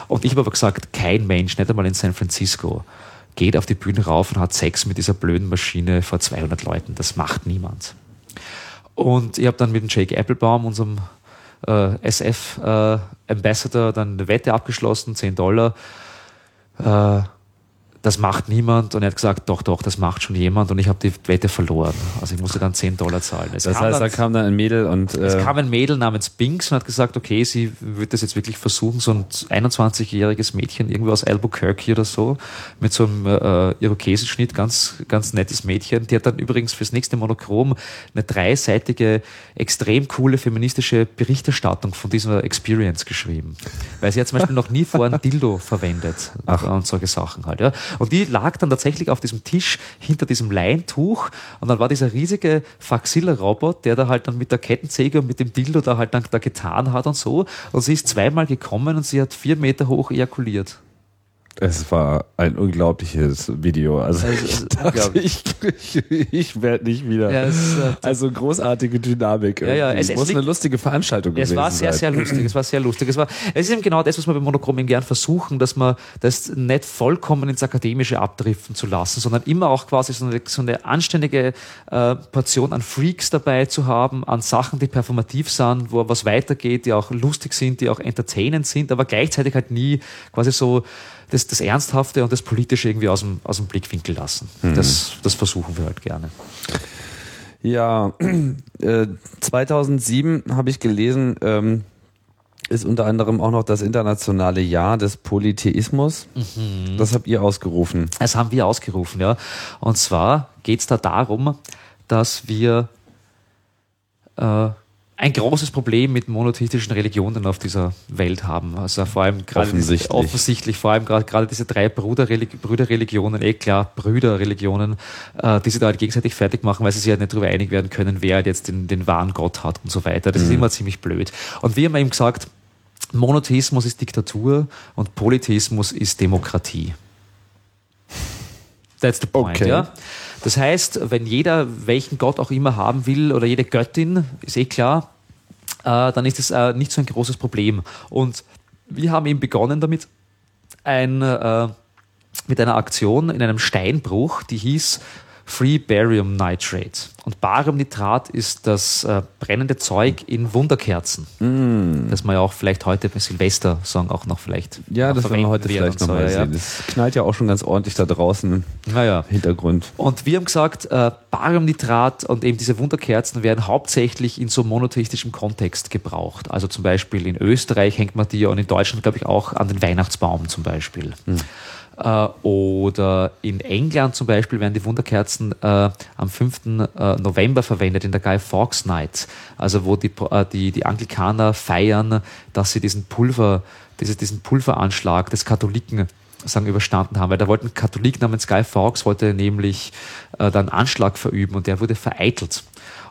Und ich habe aber gesagt, kein Mensch, nicht einmal in San Francisco, geht auf die Bühne rauf und hat Sex mit dieser blöden Maschine vor 200 Leuten. Das macht niemand. Und ich habe dann mit dem Jake Applebaum, unserem äh, SF-Ambassador, dann eine Wette abgeschlossen, 10 Dollar. Äh, das macht niemand. Und er hat gesagt, doch, doch, das macht schon jemand. Und ich habe die Wette verloren. Also ich musste dann 10 Dollar zahlen. Es Das heißt, dann, da kam dann ein Mädel und es äh, kam ein Mädel namens Binks und hat gesagt, okay, sie wird das jetzt wirklich versuchen, so ein 21-jähriges Mädchen irgendwo aus Albuquerque oder so, mit so einem äh, Irokesenschnitt, ganz, ganz nettes Mädchen. Die hat dann übrigens fürs nächste Monochrom eine dreiseitige, extrem coole feministische Berichterstattung von dieser Experience geschrieben. Weil sie hat zum Beispiel noch nie vor ein Dildo verwendet und solche Sachen halt. Ja. Und die lag dann tatsächlich auf diesem Tisch hinter diesem Leintuch und dann war dieser riesige Faxilla-Robot, der da halt dann mit der Kettensäge und mit dem Dildo da halt dann da getan hat und so. Und sie ist zweimal gekommen und sie hat vier Meter hoch ejakuliert. Es war ein unglaubliches Video. Also, Also, ich dachte, ich, ich, ich werde nicht wieder. Ja, es, äh, also großartige Dynamik. Ja, ja, es- es muss liegt- eine lustige Veranstaltung Es gewesen war sehr, sein. sehr lustig. Es war sehr lustig. Es war, es ist eben genau das, was wir bei Monochromen gern versuchen, dass man das nicht vollkommen ins Akademische abdriften zu lassen, sondern immer auch quasi so eine, so eine anständige äh, Portion an Freaks dabei zu haben, an Sachen, die performativ sind, wo was weitergeht, die auch lustig sind, die auch entertainend sind, aber gleichzeitig halt nie quasi so das, das Ernsthafte und das Politische irgendwie aus dem, aus dem Blickwinkel lassen. Das, das versuchen wir halt gerne. Ja, äh, 2007 habe ich gelesen, ähm, ist unter anderem auch noch das internationale Jahr des Polytheismus. Mhm. Das habt ihr ausgerufen. Das haben wir ausgerufen, ja. Und zwar geht es da darum, dass wir äh, ein großes Problem mit monotheistischen Religionen auf dieser Welt haben. Also vor allem gerade Offensichtlich. Diese, offensichtlich, vor allem gerade gerade diese drei Bruderrelig Brüderreligionen, eh klar, Brüderreligionen, äh, die sich da halt gegenseitig fertig machen, weil sie sich halt nicht darüber einig werden können, wer halt jetzt den, den wahren Gott hat und so weiter. Das ist immer ziemlich blöd. Und wir haben eben gesagt, Monotheismus ist Diktatur und Polytheismus ist Demokratie. That's the point, Okay. ja. Das heißt, wenn jeder welchen Gott auch immer haben will oder jede Göttin, ist eh klar, äh, dann ist es äh, nicht so ein großes Problem. Und wir haben eben begonnen damit, ein, äh, mit einer Aktion in einem Steinbruch, die hieß Free Barium Nitrate. Und Bariumnitrat ist das äh, brennende Zeug in Wunderkerzen. Das man ja auch vielleicht heute bei Silvester sagen auch noch vielleicht. Ja, noch das werden wir heute vielleicht nochmal so, ja, sehen. Das knallt ja auch schon ganz ordentlich da draußen Ja. Naja. im Hintergrund. Und wir haben gesagt, äh, Bariumnitrat und eben diese Wunderkerzen werden hauptsächlich in so monotheistischem Kontext gebraucht. Also zum Beispiel in Österreich hängt man die ja und in Deutschland, glaube ich, auch an den Weihnachtsbaum zum Beispiel. Äh, oder in England zum Beispiel werden die Wunderkerzen äh, am 5. äh, November verwendet in der Guy Fawkes Night. Also wo die, äh, die, die Anglikaner feiern, dass sie diesen Pulver, diese, diesen Pulveranschlag des Katholiken sagen, überstanden haben. Weil da wollte ein Katholik namens Guy Fawkes wollte nämlich äh, dann Anschlag verüben und der wurde vereitelt.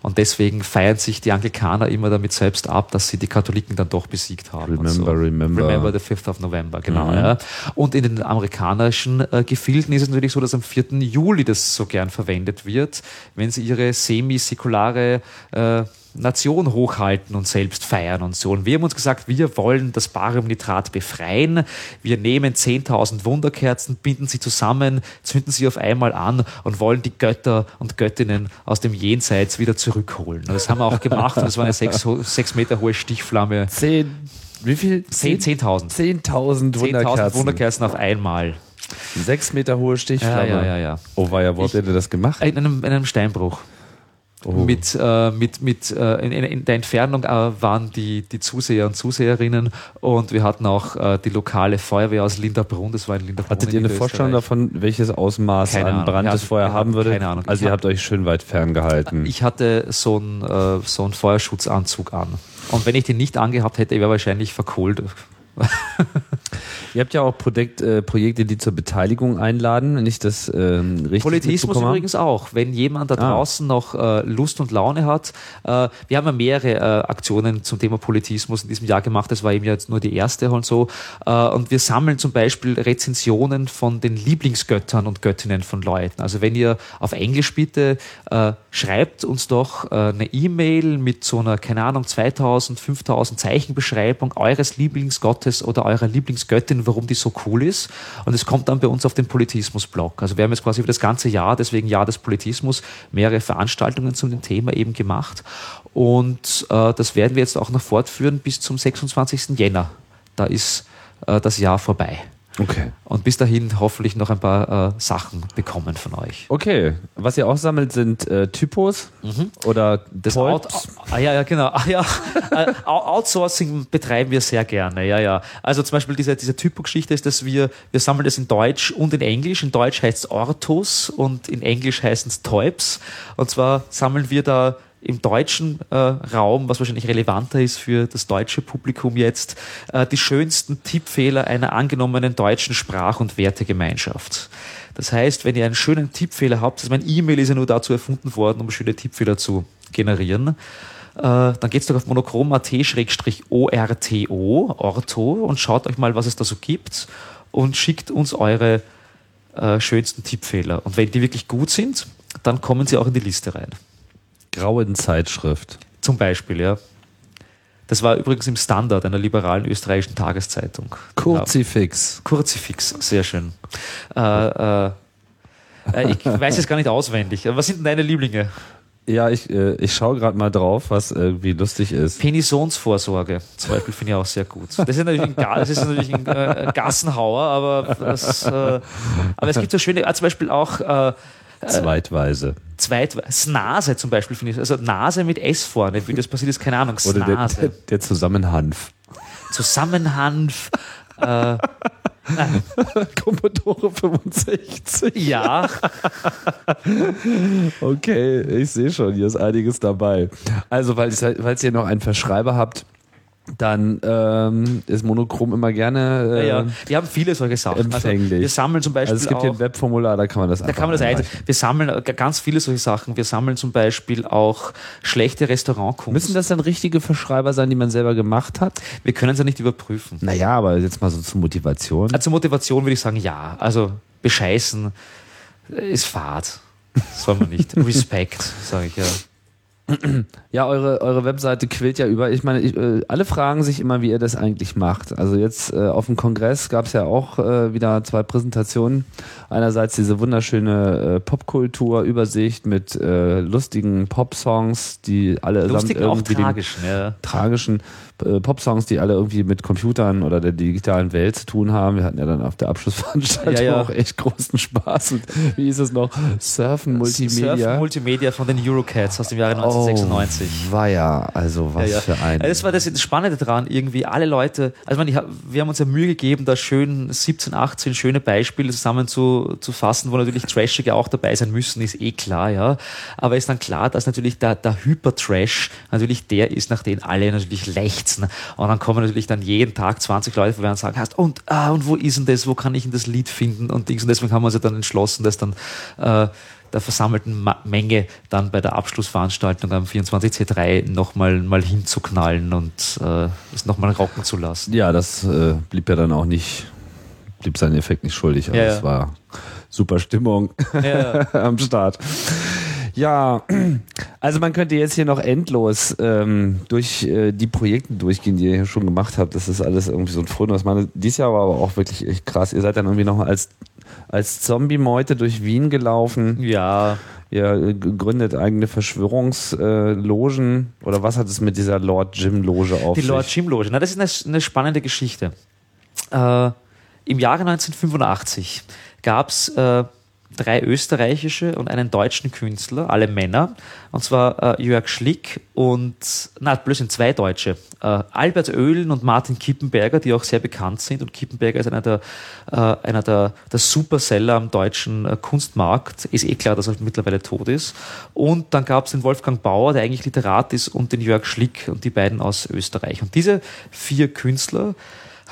Und deswegen feiern sich die Anglikaner immer damit selbst ab, dass sie die Katholiken dann doch besiegt haben. und Remember, remember. Remember the 5th of November, genau. Ja. Und in den amerikanischen äh, Gefilden ist es natürlich so, dass am 4. Juli das so gern verwendet wird, wenn sie ihre semi-säkulare äh, Nation hochhalten und selbst feiern und so. Und wir haben uns gesagt, wir wollen das Bariumnitrat befreien. Wir nehmen 10.000 Wunderkerzen, binden sie zusammen, zünden sie auf einmal an und wollen die Götter und Göttinnen aus dem Jenseits wieder zurückholen. Und das haben wir auch gemacht und das war eine sechs, sechs Meter hohe Stichflamme. Zehn, wie viel? Zehn- 10.000. 10.000 10.000 Wunderkerzen. Wunderkerzen auf einmal. Sechs Meter hohe Stichflamme. Ja, ja, ja, ja. Oh, war ja, wo habt ihr das gemacht? In einem, in einem Steinbruch. Oh. Mit, äh, mit, mit äh, in, in, der Entfernung äh, waren die, die Zuseher und Zuseherinnen und wir hatten auch äh, die lokale Feuerwehr aus Linderbrunn, das war in Linderbrunn. Hattet ihr in eine Vorstellung davon, welches Ausmaß Keine an. Brand vorher wir haben würde? keine Ahnung. Also Ich ihr hab- habt euch schön weit ferngehalten. Ich hatte so einen, äh, so einen Feuerschutzanzug an. Und wenn ich den nicht angehabt hätte, wäre wahrscheinlich verkohlt. Ihr habt ja auch Projekt, äh, Projekte, die zur Beteiligung einladen, wenn ich das ähm, richtig Politismus übrigens auch. Wenn jemand da Ah. draußen noch äh, Lust und Laune hat. Äh, wir haben ja mehrere äh, Aktionen zum Thema Politismus in diesem Jahr gemacht. Das war eben jetzt nur die erste und so. Äh, und wir sammeln zum Beispiel Rezensionen von den Lieblingsgöttern und Göttinnen von Leuten. Also wenn ihr auf Englisch bitte äh, schreibt uns doch eine E-Mail mit so einer, keine Ahnung, 2000, 5000 Zeichenbeschreibung eures Lieblingsgottes oder eurer Lieblingsgöttin, warum die so cool ist. Und es kommt dann bei uns auf den Politismus-Blog. Also wir haben jetzt quasi über das ganze Jahr, deswegen Jahr des Politismus, mehrere Veranstaltungen zu dem Thema eben gemacht. Und äh, das werden wir jetzt auch noch fortführen bis zum 26. Jänner. Da ist äh, das Jahr vorbei. Okay. Und bis dahin hoffentlich noch ein paar äh, Sachen bekommen von euch. Okay. Was ihr auch sammelt, sind äh, Typos oder Mhm. Das Poets. Out, ah, ja, ja, genau. Ah, ja. Äh, Out- Outsourcing betreiben wir sehr gerne. Ja, ja. Also zum Beispiel diese, diese Typo-Geschichte ist, dass wir, wir sammeln das in Deutsch und in Englisch. In Deutsch heißt es Orthos und in Englisch heißen es Toips. Und zwar sammeln wir da im deutschen äh, Raum, was wahrscheinlich relevanter ist für das deutsche Publikum jetzt, äh, die schönsten Tippfehler einer angenommenen deutschen Sprach- und Wertegemeinschaft. Das heißt, wenn ihr einen schönen Tippfehler habt, also mein E-Mail ist ja nur dazu erfunden worden, um schöne Tippfehler zu generieren, äh, dann geht's doch auf monochrom.at-orto, Orto, und schaut euch mal, was es da so gibt und schickt uns eure äh, schönsten Tippfehler. Und wenn die wirklich gut sind, dann kommen sie auch in die Liste rein. Grauen Zeitschrift. Zum Beispiel, ja. Das war übrigens im Standard einer liberalen österreichischen Tageszeitung. Kurzifix. Kurzifix, sehr schön. Äh, äh, äh, ich weiß es gar nicht auswendig. Was sind denn deine Lieblinge? Ja, ich, äh, ich schaue gerade mal drauf, was irgendwie lustig ist. Penisonsvorsorge zum Beispiel finde ich auch sehr gut. Das ist natürlich ein, das ist natürlich ein äh, Gassenhauer, aber, das, äh, aber es gibt so schöne, ah, zum Beispiel auch Zweitweise. Zweit, Snase zum Beispiel finde ich, also Nase mit S vorne, wie das passiert ist, keine Ahnung, Oder der, Snase. der, der Zusammenhanf. Zusammenhanf, Commodore 65. ja, Okay, ich sehe schon, hier ist einiges dabei. Also, weil falls ihr noch einen Verschreiber habt, dann ähm, ist Monochrom immer gerne. Äh, ja, ja. Wir haben viele solche Sachen. empfänglich. Also wir sammeln zum Beispiel Also es gibt hier auch, ein Webformular, da kann man das da kann man das einreichen. Wir sammeln ganz viele solche Sachen. Wir sammeln zum Beispiel auch schlechte Restaurantkunst. Müssen das dann richtige Verschreiber sein, die man selber gemacht hat? wir können es ja nicht überprüfen. Naja, aber jetzt mal so zur Motivation. Also zur Motivation würde ich sagen, ja. Also bescheißen ist Fahrt. Soll man nicht. Respekt, sage ich ja. Ja, eure, eure Webseite quillt ja über. Ich meine, ich, äh, alle fragen sich immer, wie ihr das eigentlich macht. Also jetzt äh, auf dem Kongress gab es ja auch äh, wieder zwei Präsentationen. Einerseits diese wunderschöne äh, Popkultur-Übersicht mit äh, lustigen Pop-Songs, die alle Lustig, auch irgendwie den tragisch. Ja. tragischen äh, Popsongs, die alle irgendwie mit Computern oder der digitalen Welt zu tun haben. Wir hatten ja dann auf der Abschlussveranstaltung Ja, ja. auch echt großen Spaß. Und wie hieß es noch? Surfen Multimedia. Surfen Multimedia von den Eurocats aus dem Jahre 1996. Oh, war ja, also was Ja, für ein. Also Das war das Spannende daran, irgendwie alle Leute, also man, wir haben uns ja Mühe gegeben, da schön 17, 18 schöne Beispiele zusammen zu, zu fassen, wo natürlich Trashige auch dabei sein müssen, ist eh klar, ja. Aber ist dann klar, dass natürlich der, der Hyper-Trash natürlich der ist, nach dem alle natürlich lechzen. Und dann kommen natürlich dann jeden Tag 20 Leute vorbei und sagen, hast, und, ah, und wo ist denn das, wo kann ich denn das Lied finden und Dings. Und deswegen haben wir uns ja dann entschlossen, das dann äh, der versammelten Ma Menge dann bei der Abschlussveranstaltung am 24C3 nochmal mal hinzuknallen und äh, es nochmal rocken zu lassen. ja, das äh, blieb ja dann auch nicht, blieb seinen Effekt nicht schuldig. Aber Ja, es ja. war super Stimmung Ja, am Start. Ja, Also man könnte jetzt hier noch endlos ähm, durch äh, die Projekte durchgehen, die ihr hier schon gemacht habt. Das ist alles irgendwie so ein Froh. Was meine, dieses Jahr war aber auch wirklich echt krass. Ihr seid dann irgendwie noch als, als Zombie-Meute durch Wien gelaufen. Ja, Ihr äh, gründet eigene Verschwörungslogen. Oder was hat es mit dieser Lord Jim-Loge auf die sich? Lord Jim Loge. Na, das ist eine, eine spannende Geschichte. Äh, Im Jahre 1985 gab es drei österreichische und einen deutschen Künstler, alle Männer, und zwar äh, Jörg Schlick und, na, blödsinn, zwei Deutsche, äh, Albert Oehlen und Martin Kippenberger, die auch sehr bekannt sind. Und Kippenberger ist einer der, äh, einer der, der Superseller am deutschen äh, Kunstmarkt. Ist eh klar, dass er mittlerweile tot ist. Und dann gab es den Wolfgang Bauer, der eigentlich Literat ist, und den Jörg Schlick und die beiden aus Österreich. Und diese vier Künstler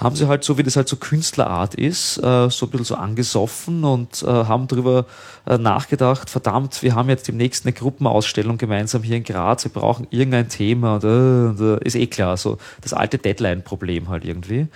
haben sie halt so, wie das halt so Künstlerart ist, äh, so ein bisschen so angesoffen und äh, haben darüber äh, nachgedacht, verdammt, wir haben jetzt demnächst eine Gruppenausstellung gemeinsam hier in Graz, wir brauchen irgendein Thema und, und ist eh klar, so das alte Deadline-Problem halt irgendwie.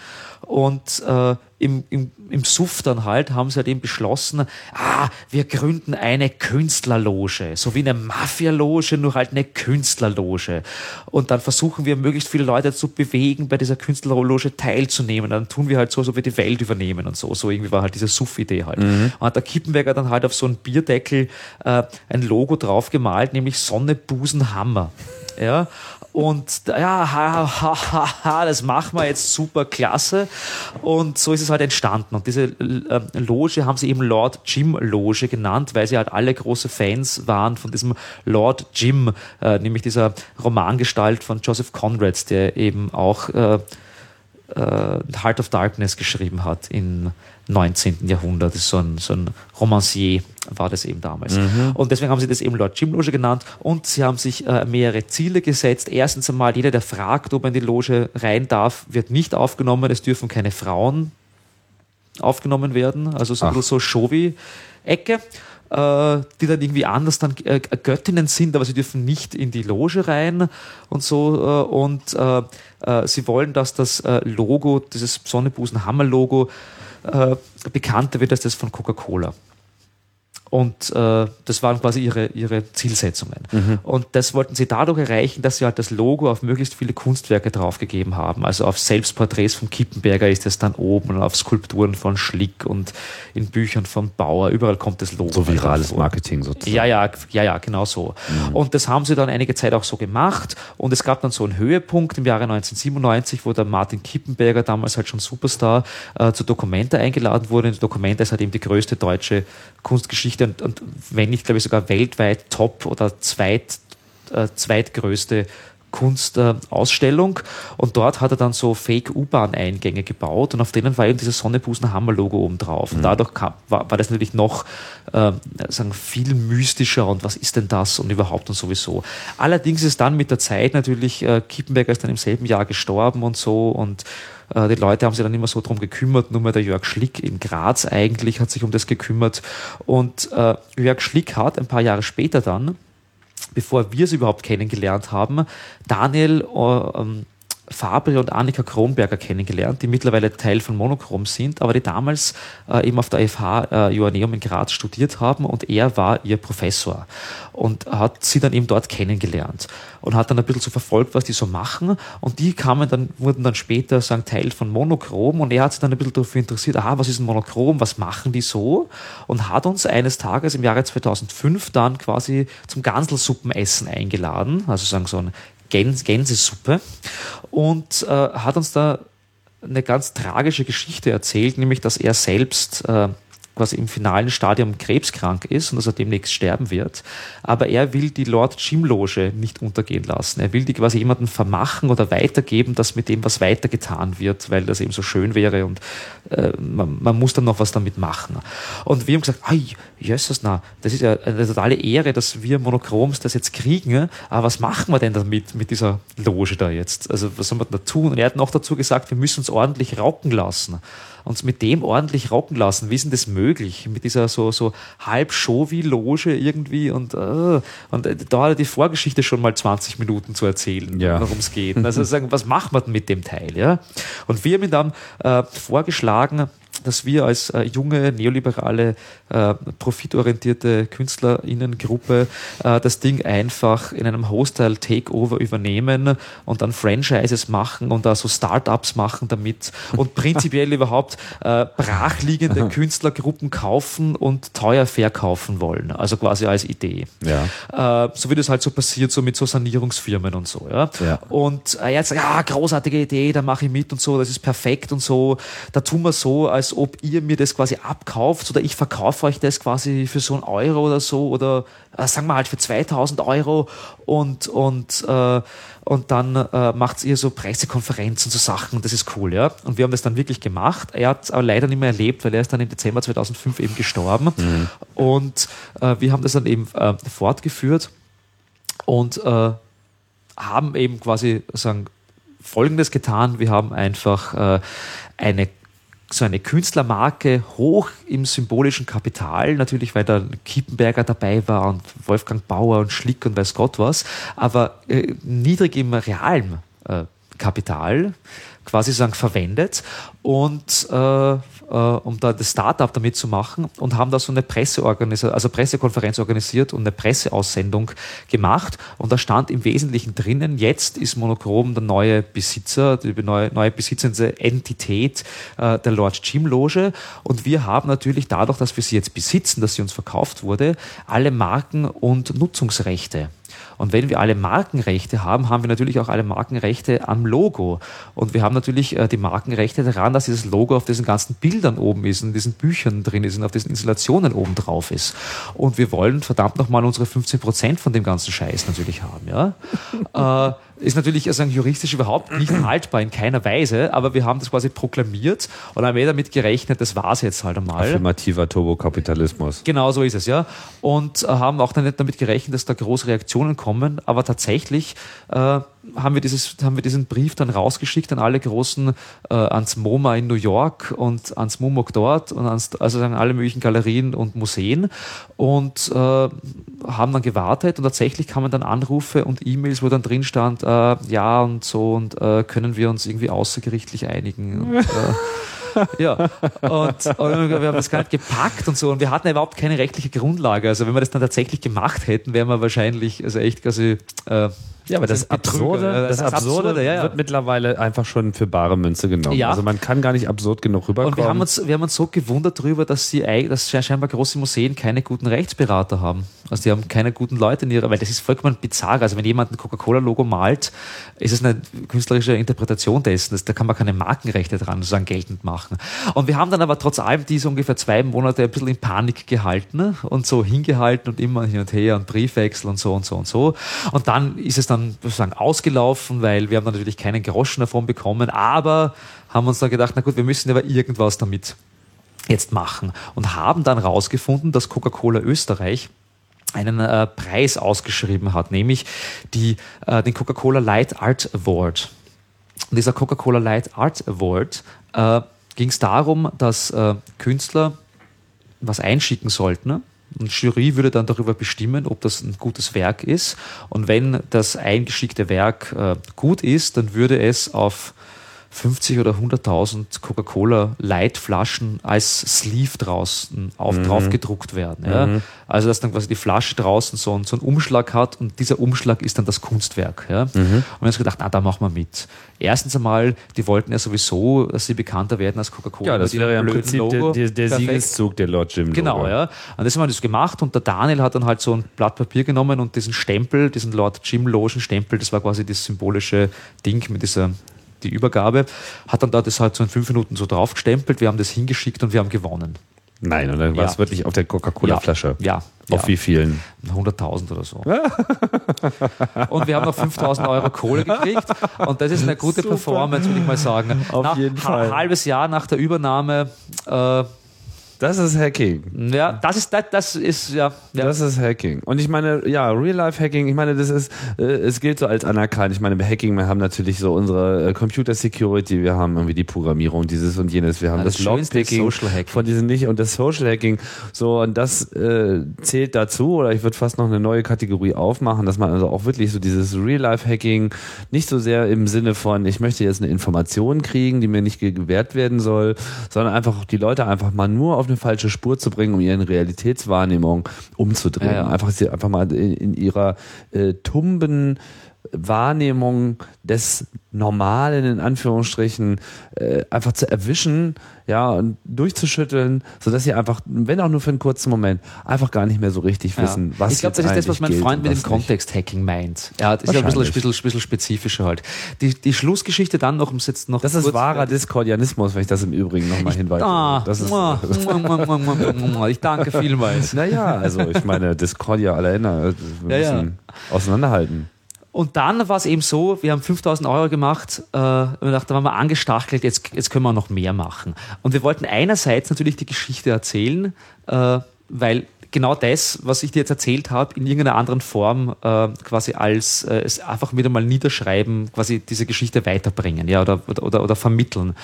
Und äh, im, im, im Suff dann halt haben sie halt eben beschlossen, ah, wir gründen eine Künstlerloge, so wie eine Mafia-Loge, nur halt eine Künstlerloge. Und dann versuchen wir möglichst viele Leute zu bewegen, bei dieser Künstlerloge teilzunehmen. Dann tun wir halt so, so wir die Welt übernehmen und so. So irgendwie war halt diese Suff-Idee halt. Und hat der Kippenberger dann halt auf so einen Bierdeckel äh, ein Logo drauf gemalt, nämlich Sonne, Busen, Hammer. Ja, und ja, ha, ha, ha, ha, das machen wir jetzt super klasse. Und so ist es halt entstanden. Und diese äh, Loge haben sie eben Lord Jim Loge genannt, weil sie halt alle große Fans waren von diesem Lord Jim, äh, nämlich dieser Romangestalt von Joseph Conrad, der eben auch äh, äh, Heart of Darkness geschrieben hat im 19. Jahrhundert. So ein, so ein Romancier war das eben damals. Und deswegen haben sie das eben Lord Jim Loge genannt und sie haben sich äh, mehrere Ziele gesetzt. Erstens einmal, jeder, der fragt, ob er in die Loge rein darf, wird nicht aufgenommen. Es dürfen keine Frauen aufgenommen werden. Also so, Ach. so Showy-Ecke äh, die dann irgendwie anders dann äh, Göttinnen sind, aber sie dürfen nicht in die Loge rein und so. Äh, und äh, sie wollen, dass das Logo, dieses Sonnebusen-Hammer-Logo, äh, bekannter wird als das von Coca-Cola. Und äh, das waren quasi ihre, ihre Zielsetzungen. Und das wollten sie dadurch erreichen, dass sie halt das Logo auf möglichst viele Kunstwerke draufgegeben haben. Also auf Selbstporträts von Kippenberger ist es dann oben auf Skulpturen von Schlick und in Büchern von Bauer. Überall kommt das Logo. So halt virales vor. Marketing sozusagen. Ja, ja, ja, ja, genau so. Und das haben sie dann einige Zeit auch so gemacht. Und es gab dann so einen Höhepunkt im Jahre 1997, wo der Martin Kippenberger, damals halt schon Superstar, äh, zu Documenta eingeladen wurde. Und Documenta ist halt eben die größte deutsche Kunstgeschichte und, und wenn nicht, glaube ich, sogar weltweit top oder zweit, äh, zweitgrößte Kunstausstellung und dort hat er dann so Fake-U-Bahn-Eingänge gebaut und auf denen war eben dieses Sonnebusen-Hammer-Logo oben drauf. Und dadurch kam, war, war das natürlich noch äh, sagen, viel mystischer und was ist denn das und überhaupt und sowieso. Allerdings ist dann mit der Zeit natürlich, äh, Kippenberger ist dann im selben Jahr gestorben und so und äh, die Leute haben sich dann immer so drum gekümmert, nur mal der Jörg Schlick in Graz eigentlich hat sich um das gekümmert. Und äh, Jörg Schlick hat ein paar Jahre später dann bevor wir sie überhaupt kennengelernt haben, Daniel äh, Fabre und Annika Kronberger kennengelernt, die mittlerweile Teil von Monochrom sind, aber die damals äh, eben auf der FH äh, Joanneum in Graz studiert haben und er war ihr Professor und hat sie dann eben dort kennengelernt und hat dann ein bisschen so verfolgt, was die so machen und die kamen dann, wurden dann später sagen, Teil von Monochrom und er hat sich dann ein bisschen dafür interessiert, aha, was ist ein Monochrom, was machen die so? Und hat uns eines Tages im Jahre 2005 dann quasi zum Ganselsuppenessen eingeladen, also sagen so ein Gäns Gänsesuppe und äh, hat uns da eine ganz tragische Geschichte erzählt, nämlich dass er selbst äh, quasi im finalen Stadium krebskrank ist und dass er demnächst sterben wird. Aber er will die Lord Jim Loge nicht untergehen lassen. Er will die quasi jemanden vermachen oder weitergeben, dass mit dem was weitergetan wird, weil das eben so schön wäre und äh, man, man muss dann noch was damit machen. Und wir haben gesagt, ai, Jesus, na, das ist ja eine totale Ehre, dass wir Monochroms das jetzt kriegen. Aber was machen wir denn damit, mit dieser Loge da jetzt? Also was soll man da tun? Und er hat noch dazu gesagt, wir müssen uns ordentlich rocken lassen uns mit dem ordentlich rocken lassen. Wie ist denn das möglich? Mit dieser so, so halb Showy-Loge irgendwie und, äh, und äh, da hat er die Vorgeschichte schon mal 20 Minuten zu erzählen, Ja. worum es geht. Also sagen, was macht man denn mit dem Teil? Ja? Und wir haben ihm dann äh, vorgeschlagen, dass wir als äh, junge, neoliberale, äh, profitorientierte KünstlerInnengruppe äh, das Ding einfach in einem Hostile-Takeover übernehmen und dann Franchises machen und da so Startups machen damit und prinzipiell überhaupt äh, brachliegende Künstlergruppen kaufen und teuer verkaufen wollen. Also quasi als Idee. Ja. Äh, so wie das halt so passiert, so mit so Sanierungsfirmen und so. Ja? Ja. Und äh, jetzt, ja, großartige Idee, da mache ich mit und so, das ist perfekt und so. Da tun wir so, als ob ihr mir das quasi abkauft oder ich verkaufe euch das quasi für so einen Euro oder so oder äh, sagen wir halt für 2000 Euro und, und, äh, und dann äh, macht ihr so Pressekonferenzen, so Sachen, das ist cool, ja. Und wir haben das dann wirklich gemacht. Er hat es aber leider nicht mehr erlebt, weil er ist dann im Dezember 2005 eben gestorben. Und äh, wir haben das dann eben äh, fortgeführt und äh, haben eben quasi sagen, Folgendes getan. Wir haben einfach äh, eine so eine Künstlermarke hoch im symbolischen Kapital, natürlich weil da Kiepenberger dabei war und Wolfgang Bauer und Schlick und weiß Gott was, aber äh, niedrig im realen äh, Kapital quasi sagen verwendet. Und äh, äh, um da das Startup damit zu machen und haben da so eine Presseorganisation, also Pressekonferenz organisiert und eine Presseaussendung gemacht und da stand im Wesentlichen drinnen, jetzt ist Monochrom der neue Besitzer, die neue, neue besitzende Entität äh, der Lord Jim Loge und wir haben natürlich dadurch, dass wir sie jetzt besitzen, dass sie uns verkauft wurde, alle Marken und Nutzungsrechte. Und wenn wir alle Markenrechte haben, haben wir natürlich auch alle Markenrechte am Logo. Und wir haben natürlich äh, die Markenrechte daran, dass dieses Logo auf diesen ganzen Bildern oben ist, in diesen Büchern drin ist und auf diesen Installationen oben drauf ist. Und wir wollen verdammt nochmal unsere 15 Prozent von dem ganzen Scheiß natürlich haben. Ja? äh, ist natürlich also juristisch überhaupt nicht haltbar in keiner Weise, aber wir haben das quasi proklamiert und haben eh damit gerechnet, das war's jetzt halt einmal. Affirmativer Turbokapitalismus. Genau so ist es, ja. Und äh, haben auch dann nicht damit gerechnet, dass da große Reaktionen kommen, aber tatsächlich äh, haben wir, dieses, haben wir diesen Brief dann rausgeschickt an alle großen, äh, ans MoMA in New York und ans MUMOC dort und ans, also an alle möglichen Galerien und Museen und äh, haben dann gewartet und tatsächlich kamen dann Anrufe und E-Mails, wo dann drin stand, äh, ja und so und äh, können wir uns irgendwie außergerichtlich einigen. Und, äh, ja, und, und, wir haben das gar nicht gepackt und so und wir hatten überhaupt keine rechtliche Grundlage. Also wenn wir das dann tatsächlich gemacht hätten, wären wir wahrscheinlich also echt quasi äh, Ja, aber das, Das. Absurde, das, Das Absurde, Absurde, ja, ja. wird mittlerweile einfach schon für bare Münze genommen. Ja. Also man kann gar nicht absurd genug rüberkommen. Und wir haben, uns, wir haben uns so gewundert darüber, dass sie dass scheinbar große Museen keine guten Rechtsberater haben. Also die haben keine guten Leute in ihrer, weil das ist vollkommen bizarr. Also wenn jemand ein Coca-Cola-Logo malt, ist es eine künstlerische Interpretation dessen. Das, da kann man keine Markenrechte dran sozusagen geltend machen. Und wir haben dann aber trotz allem diese ungefähr zwei Monate ein bisschen in Panik gehalten ne? und so hingehalten und immer hin und her und Briefwechsel und so und so und so. Und dann ist es dann sozusagen ausgelaufen, weil wir haben dann natürlich keinen Groschen davon bekommen, aber haben uns dann gedacht, na gut, wir müssen aber irgendwas damit jetzt machen und haben dann rausgefunden, dass Coca-Cola Österreich einen äh, Preis ausgeschrieben hat, nämlich die, äh, den Coca-Cola Light Art Award. Und dieser Coca-Cola Light Art Award äh, ging es darum, dass äh, Künstler was einschicken sollten. Und Jury würde dann darüber bestimmen, ob das ein gutes Werk ist. Und wenn das eingeschickte Werk äh, gut ist, dann würde es auf 50 oder 100.000 Coca-Cola Light-Flaschen als Sleeve draußen auf, drauf gedruckt werden. Ja? Also, dass dann quasi die Flasche draußen so, einen- so einen Umschlag hat und dieser Umschlag ist dann das Kunstwerk. Ja? Und wir haben uns gedacht, na, da machen wir mit. Erstens einmal, die wollten ja sowieso, dass sie bekannter werden als Coca-Cola. ja, das wäre ja im Prinzip der, Logo. der, der Perfekt. Siegeszug der Lord Jim. Genau, ja. Und das haben wir das gemacht und der Daniel hat dann halt so ein Blatt Papier genommen und diesen Stempel, diesen Lord Jim Logen Stempel, das war quasi das symbolische Ding mit dieser die Übergabe, hat dann da das halt so in fünf Minuten so draufgestempelt, wir haben das hingeschickt und wir haben gewonnen. Nein, und dann war es Ja. wirklich auf der Coca-Cola-Flasche. Ja. Auf ja. wie vielen? 100.000 oder so. und wir haben noch 5.000 Euro Kohle gekriegt. Und das ist eine gute Performance, würde ich mal sagen. Auf Nach jeden Fall. halbes Jahr nach der Übernahme äh, Das ist Hacking. Ja, das ist, das, das ist, ja. ja. Das ist Hacking. Und ich meine, ja, Real-Life-Hacking, ich meine, das ist, äh, es gilt so als anerkannt. Ich meine, bei Hacking, wir haben natürlich so unsere äh, Computer-Security, wir haben irgendwie die Programmierung, dieses und jenes, wir haben Ja, das, das Schönste ist Lockpicking Social Hacking. von diesen nicht und das Social Hacking. So, und das äh, zählt dazu, oder ich würde fast noch eine neue Kategorie aufmachen, dass man also auch wirklich so dieses Real-Life-Hacking nicht so sehr im Sinne von, ich möchte jetzt eine Information kriegen, die mir nicht ge- gewährt werden soll, sondern einfach die Leute einfach mal nur auf eine falsche Spur zu bringen, um ihre Realitätswahrnehmung umzudrehen. Ja, ja. Einfach sie einfach mal in, in ihrer äh, tumben Wahrnehmung des Normalen in Anführungsstrichen äh, einfach zu erwischen, ja, und durchzuschütteln, sodass sie einfach, wenn auch nur für einen kurzen Moment, einfach gar nicht mehr so richtig wissen, was ich glaube, das ist das, was mein Freund mit dem. Kontext-Hacking meint. Ja, das ist ja ein bisschen, ein bisschen, bisschen spezifischer halt. Die, die Schlussgeschichte dann noch, um es jetzt noch Das ist wahrer Diskordianismus, wenn ich das im Übrigen nochmal hinweise. Ah, das ist, mua, mua, mua, ich danke vielmals. naja, also ich meine, Discordia alle Ender, wir Ja, ja. müssen auseinanderhalten. Und dann war es eben so, wir haben 5000 Euro gemacht äh, und wir dachten, da waren wir angestachelt, jetzt, jetzt können wir noch mehr machen. Und wir wollten einerseits natürlich die Geschichte erzählen, äh, weil genau das, was ich dir jetzt erzählt habe, in irgendeiner anderen Form äh, quasi als äh, es einfach wieder mal niederschreiben, quasi diese Geschichte weiterbringen ja, oder, oder, oder vermitteln.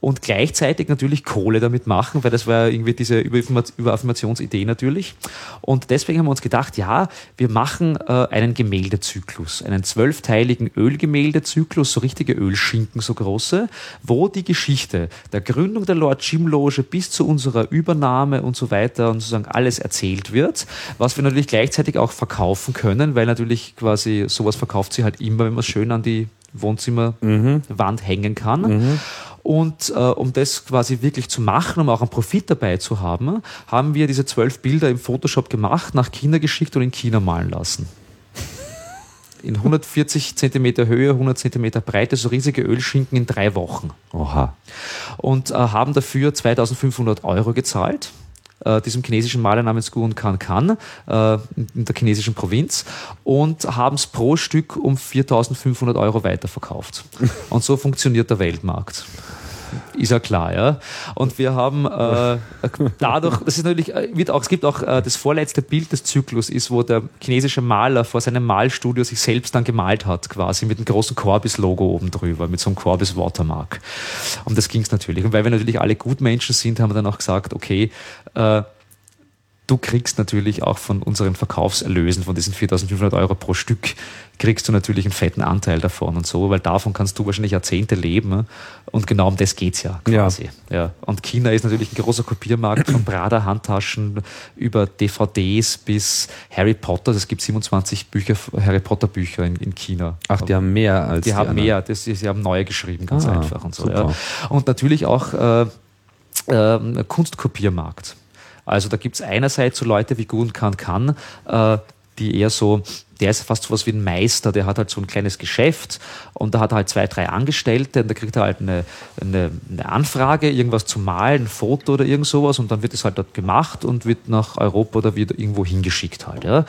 Und gleichzeitig natürlich Kohle damit machen, weil das war irgendwie diese Überaffirmationsidee natürlich. Und deswegen haben wir uns gedacht, ja, wir machen äh, einen Gemäldezyklus, einen zwölfteiligen Ölgemäldezyklus, so richtige Ölschinken, so große, wo die Geschichte der Gründung der Lord Jim Loge bis zu unserer Übernahme und so weiter und sozusagen alles erzählt wird, was wir natürlich gleichzeitig auch verkaufen können, weil natürlich quasi sowas verkauft sie halt immer, wenn man es schön an die Wohnzimmerwand hängen kann. Und äh, um das quasi wirklich zu machen, um auch einen Profit dabei zu haben, haben wir diese zwölf Bilder im Photoshop gemacht, nach China geschickt und in China malen lassen. In 140 Zentimeter Höhe, 100 Zentimeter Breite, so riesige Ölschinken in drei Wochen Oha. und äh, haben dafür 2500 Euro gezahlt. Äh, diesem chinesischen Maler namens Guan Kan Kan äh, in der chinesischen Provinz und haben es pro Stück um 4500 Euro weiterverkauft. Und so funktioniert der Weltmarkt. Ist ja klar, ja. Und wir haben äh, dadurch, das ist natürlich, äh, wird auch, es gibt auch äh, das vorletzte Bild des Zyklus ist, wo der chinesische Maler vor seinem Malstudio sich selbst dann gemalt hat, quasi mit einem großen Corbis-Logo oben drüber, mit so einem Corbis-Watermark. Um das ging es natürlich. Und weil wir natürlich alle Gutmenschen sind, haben wir dann auch gesagt, okay, äh, du kriegst natürlich auch von unseren Verkaufserlösen, von diesen 4.500 Euro pro Stück, kriegst du natürlich einen fetten Anteil davon und so, weil davon kannst du wahrscheinlich Jahrzehnte leben und genau um das geht's ja quasi. Ja. Und China ist natürlich ein großer Kopiermarkt von Prada-Handtaschen über DVDs bis Harry Potter. Es gibt 27 Bücher, Harry Potter Bücher in, in China. Ach, die haben mehr als Die haben anderen. mehr, das, sie haben neue geschrieben, ganz Ah, einfach und so. Ja. Und natürlich auch äh, ähm, Kunstkopiermarkt. Also da gibt es einerseits so Leute wie Gun Kan Kan, äh, die eher so, der ist fast so was wie ein Meister, der hat halt so ein kleines Geschäft und da hat er halt zwei, drei Angestellte und da kriegt er halt eine, eine, eine Anfrage, irgendwas zu malen, ein Foto oder irgend sowas und dann wird es halt dort gemacht und wird nach Europa oder wieder irgendwo hingeschickt halt. Ja.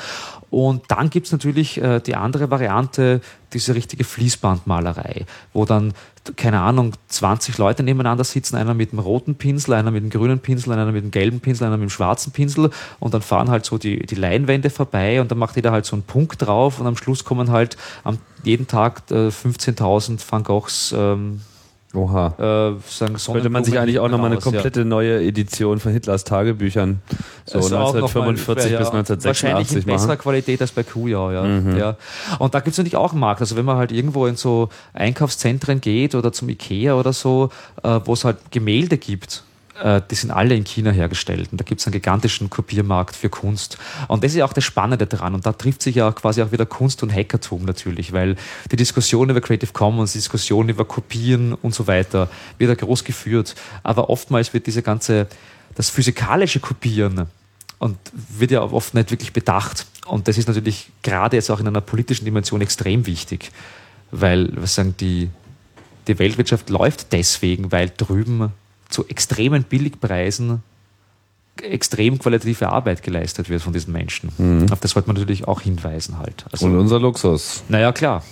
Und dann gibt's natürlich äh, die andere Variante, diese richtige Fließbandmalerei, wo dann, keine Ahnung, 20 Leute nebeneinander sitzen, einer mit dem roten Pinsel, einer mit dem grünen Pinsel, einer mit dem gelben Pinsel, einer mit dem schwarzen Pinsel. Und dann fahren halt so die, die Leinwände vorbei und dann macht jeder halt so einen Punkt drauf und am Schluss kommen halt am jeden Tag äh, 15.000 Van Goghs ähm, Oha. äh, sagen Könnte man sich eigentlich auch nochmal eine raus, ja. komplette neue Edition von Hitlers Tagebüchern so Ist auch noch mal 1945 ungefähr, bis ja. Wahrscheinlich 1986 in besserer machen. Mhm. Qualität als bei Kujau, ja. ja. Und da gibt es natürlich auch einen Markt. Also wenn man halt irgendwo in so Einkaufszentren geht oder zum Ikea oder so, äh, wo es halt Gemälde gibt, die sind alle in China hergestellt. Und da gibt es einen gigantischen Kopiermarkt für Kunst. Und das ist auch das Spannende dran. Und da trifft sich ja quasi auch wieder Kunst und Hackertum natürlich, weil die Diskussion über Creative Commons, die Diskussion über Kopieren und so weiter wird ja groß geführt. Aber oftmals wird diese ganze, das physikalische Kopieren und wird ja oft nicht wirklich bedacht. Und das ist natürlich gerade jetzt auch in einer politischen Dimension extrem wichtig, weil wir sagen, die, die Weltwirtschaft läuft deswegen, weil drüben zu extremen Billigpreisen extrem qualitative Arbeit geleistet wird von diesen Menschen. Auf das sollte man natürlich auch hinweisen halt. Also, Und unser Luxus. naja, klar.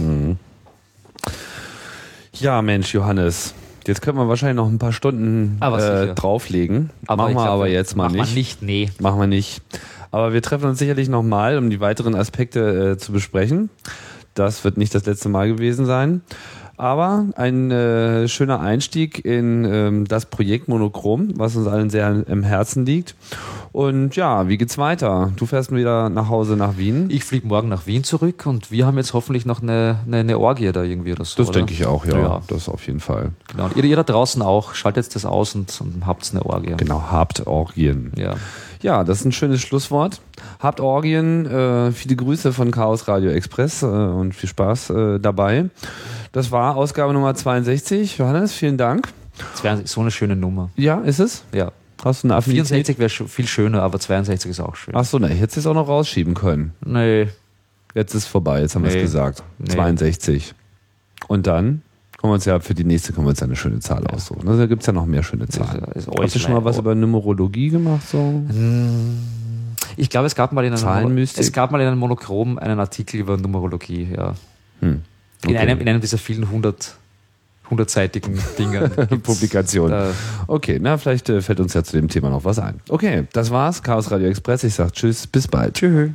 Ja, Mensch, Johannes. Jetzt können wir wahrscheinlich noch ein paar Stunden Aber äh, drauflegen. machen ich wir glaub, aber jetzt mal nicht. Mal nicht, nee. Machen wir nicht. Aber wir treffen uns sicherlich nochmal, um die weiteren Aspekte äh, zu besprechen. Das wird nicht das letzte Mal gewesen sein. Aber ein äh, schöner Einstieg in ähm, das Projekt Monochrom, was uns allen sehr im Herzen liegt. Und ja, wie geht's weiter? Du fährst wieder nach Hause nach Wien. Ich fliege morgen nach Wien zurück und wir haben jetzt hoffentlich noch eine, eine, eine Orgie da irgendwie oder so. das denke ich auch, ja. Ja. Das auf jeden Fall. Genau. Und ihr, ihr da draußen auch, schaltet das aus und, und habt eine Orgie. Genau, habt Orgien. Ja. Ja, das ist ein schönes Schlusswort. Habt Orgien, äh, viele Grüße von Chaos Radio Express äh, und viel Spaß äh, dabei. Das war Ausgabe Nummer 62. Johannes, vielen Dank. Das wäre so eine schöne Nummer. Ja, ist es? Ja. Hast du eine Affinität? 64 wäre viel schöner, aber 62 ist auch schön. Ach so, na, ich hätte es auch noch rausschieben können. Nee. Jetzt ist vorbei, jetzt haben wir Nee. es gesagt. Nee. 62. Und dann können wir uns ja für die nächste können wir uns ja eine schöne Zahl aussuchen. Also, da gibt's ja noch mehr schöne Zahlen. ist Hast du schon mal was Äußlein- über Numerologie gemacht? So? Ich glaube, es gab mal in einem, es gab mal in einem Monochrom einen Artikel über Numerologie, ja. Hm. In, Okay. einem, in einem dieser vielen hundert, hundertseitigen Dinger. gibt's Publikation. da- Okay, na, vielleicht äh, fällt uns ja zu dem Thema noch was ein. Okay, das war's. Chaos Radio Express. Ich sag Tschüss, bis bald. Tschüss.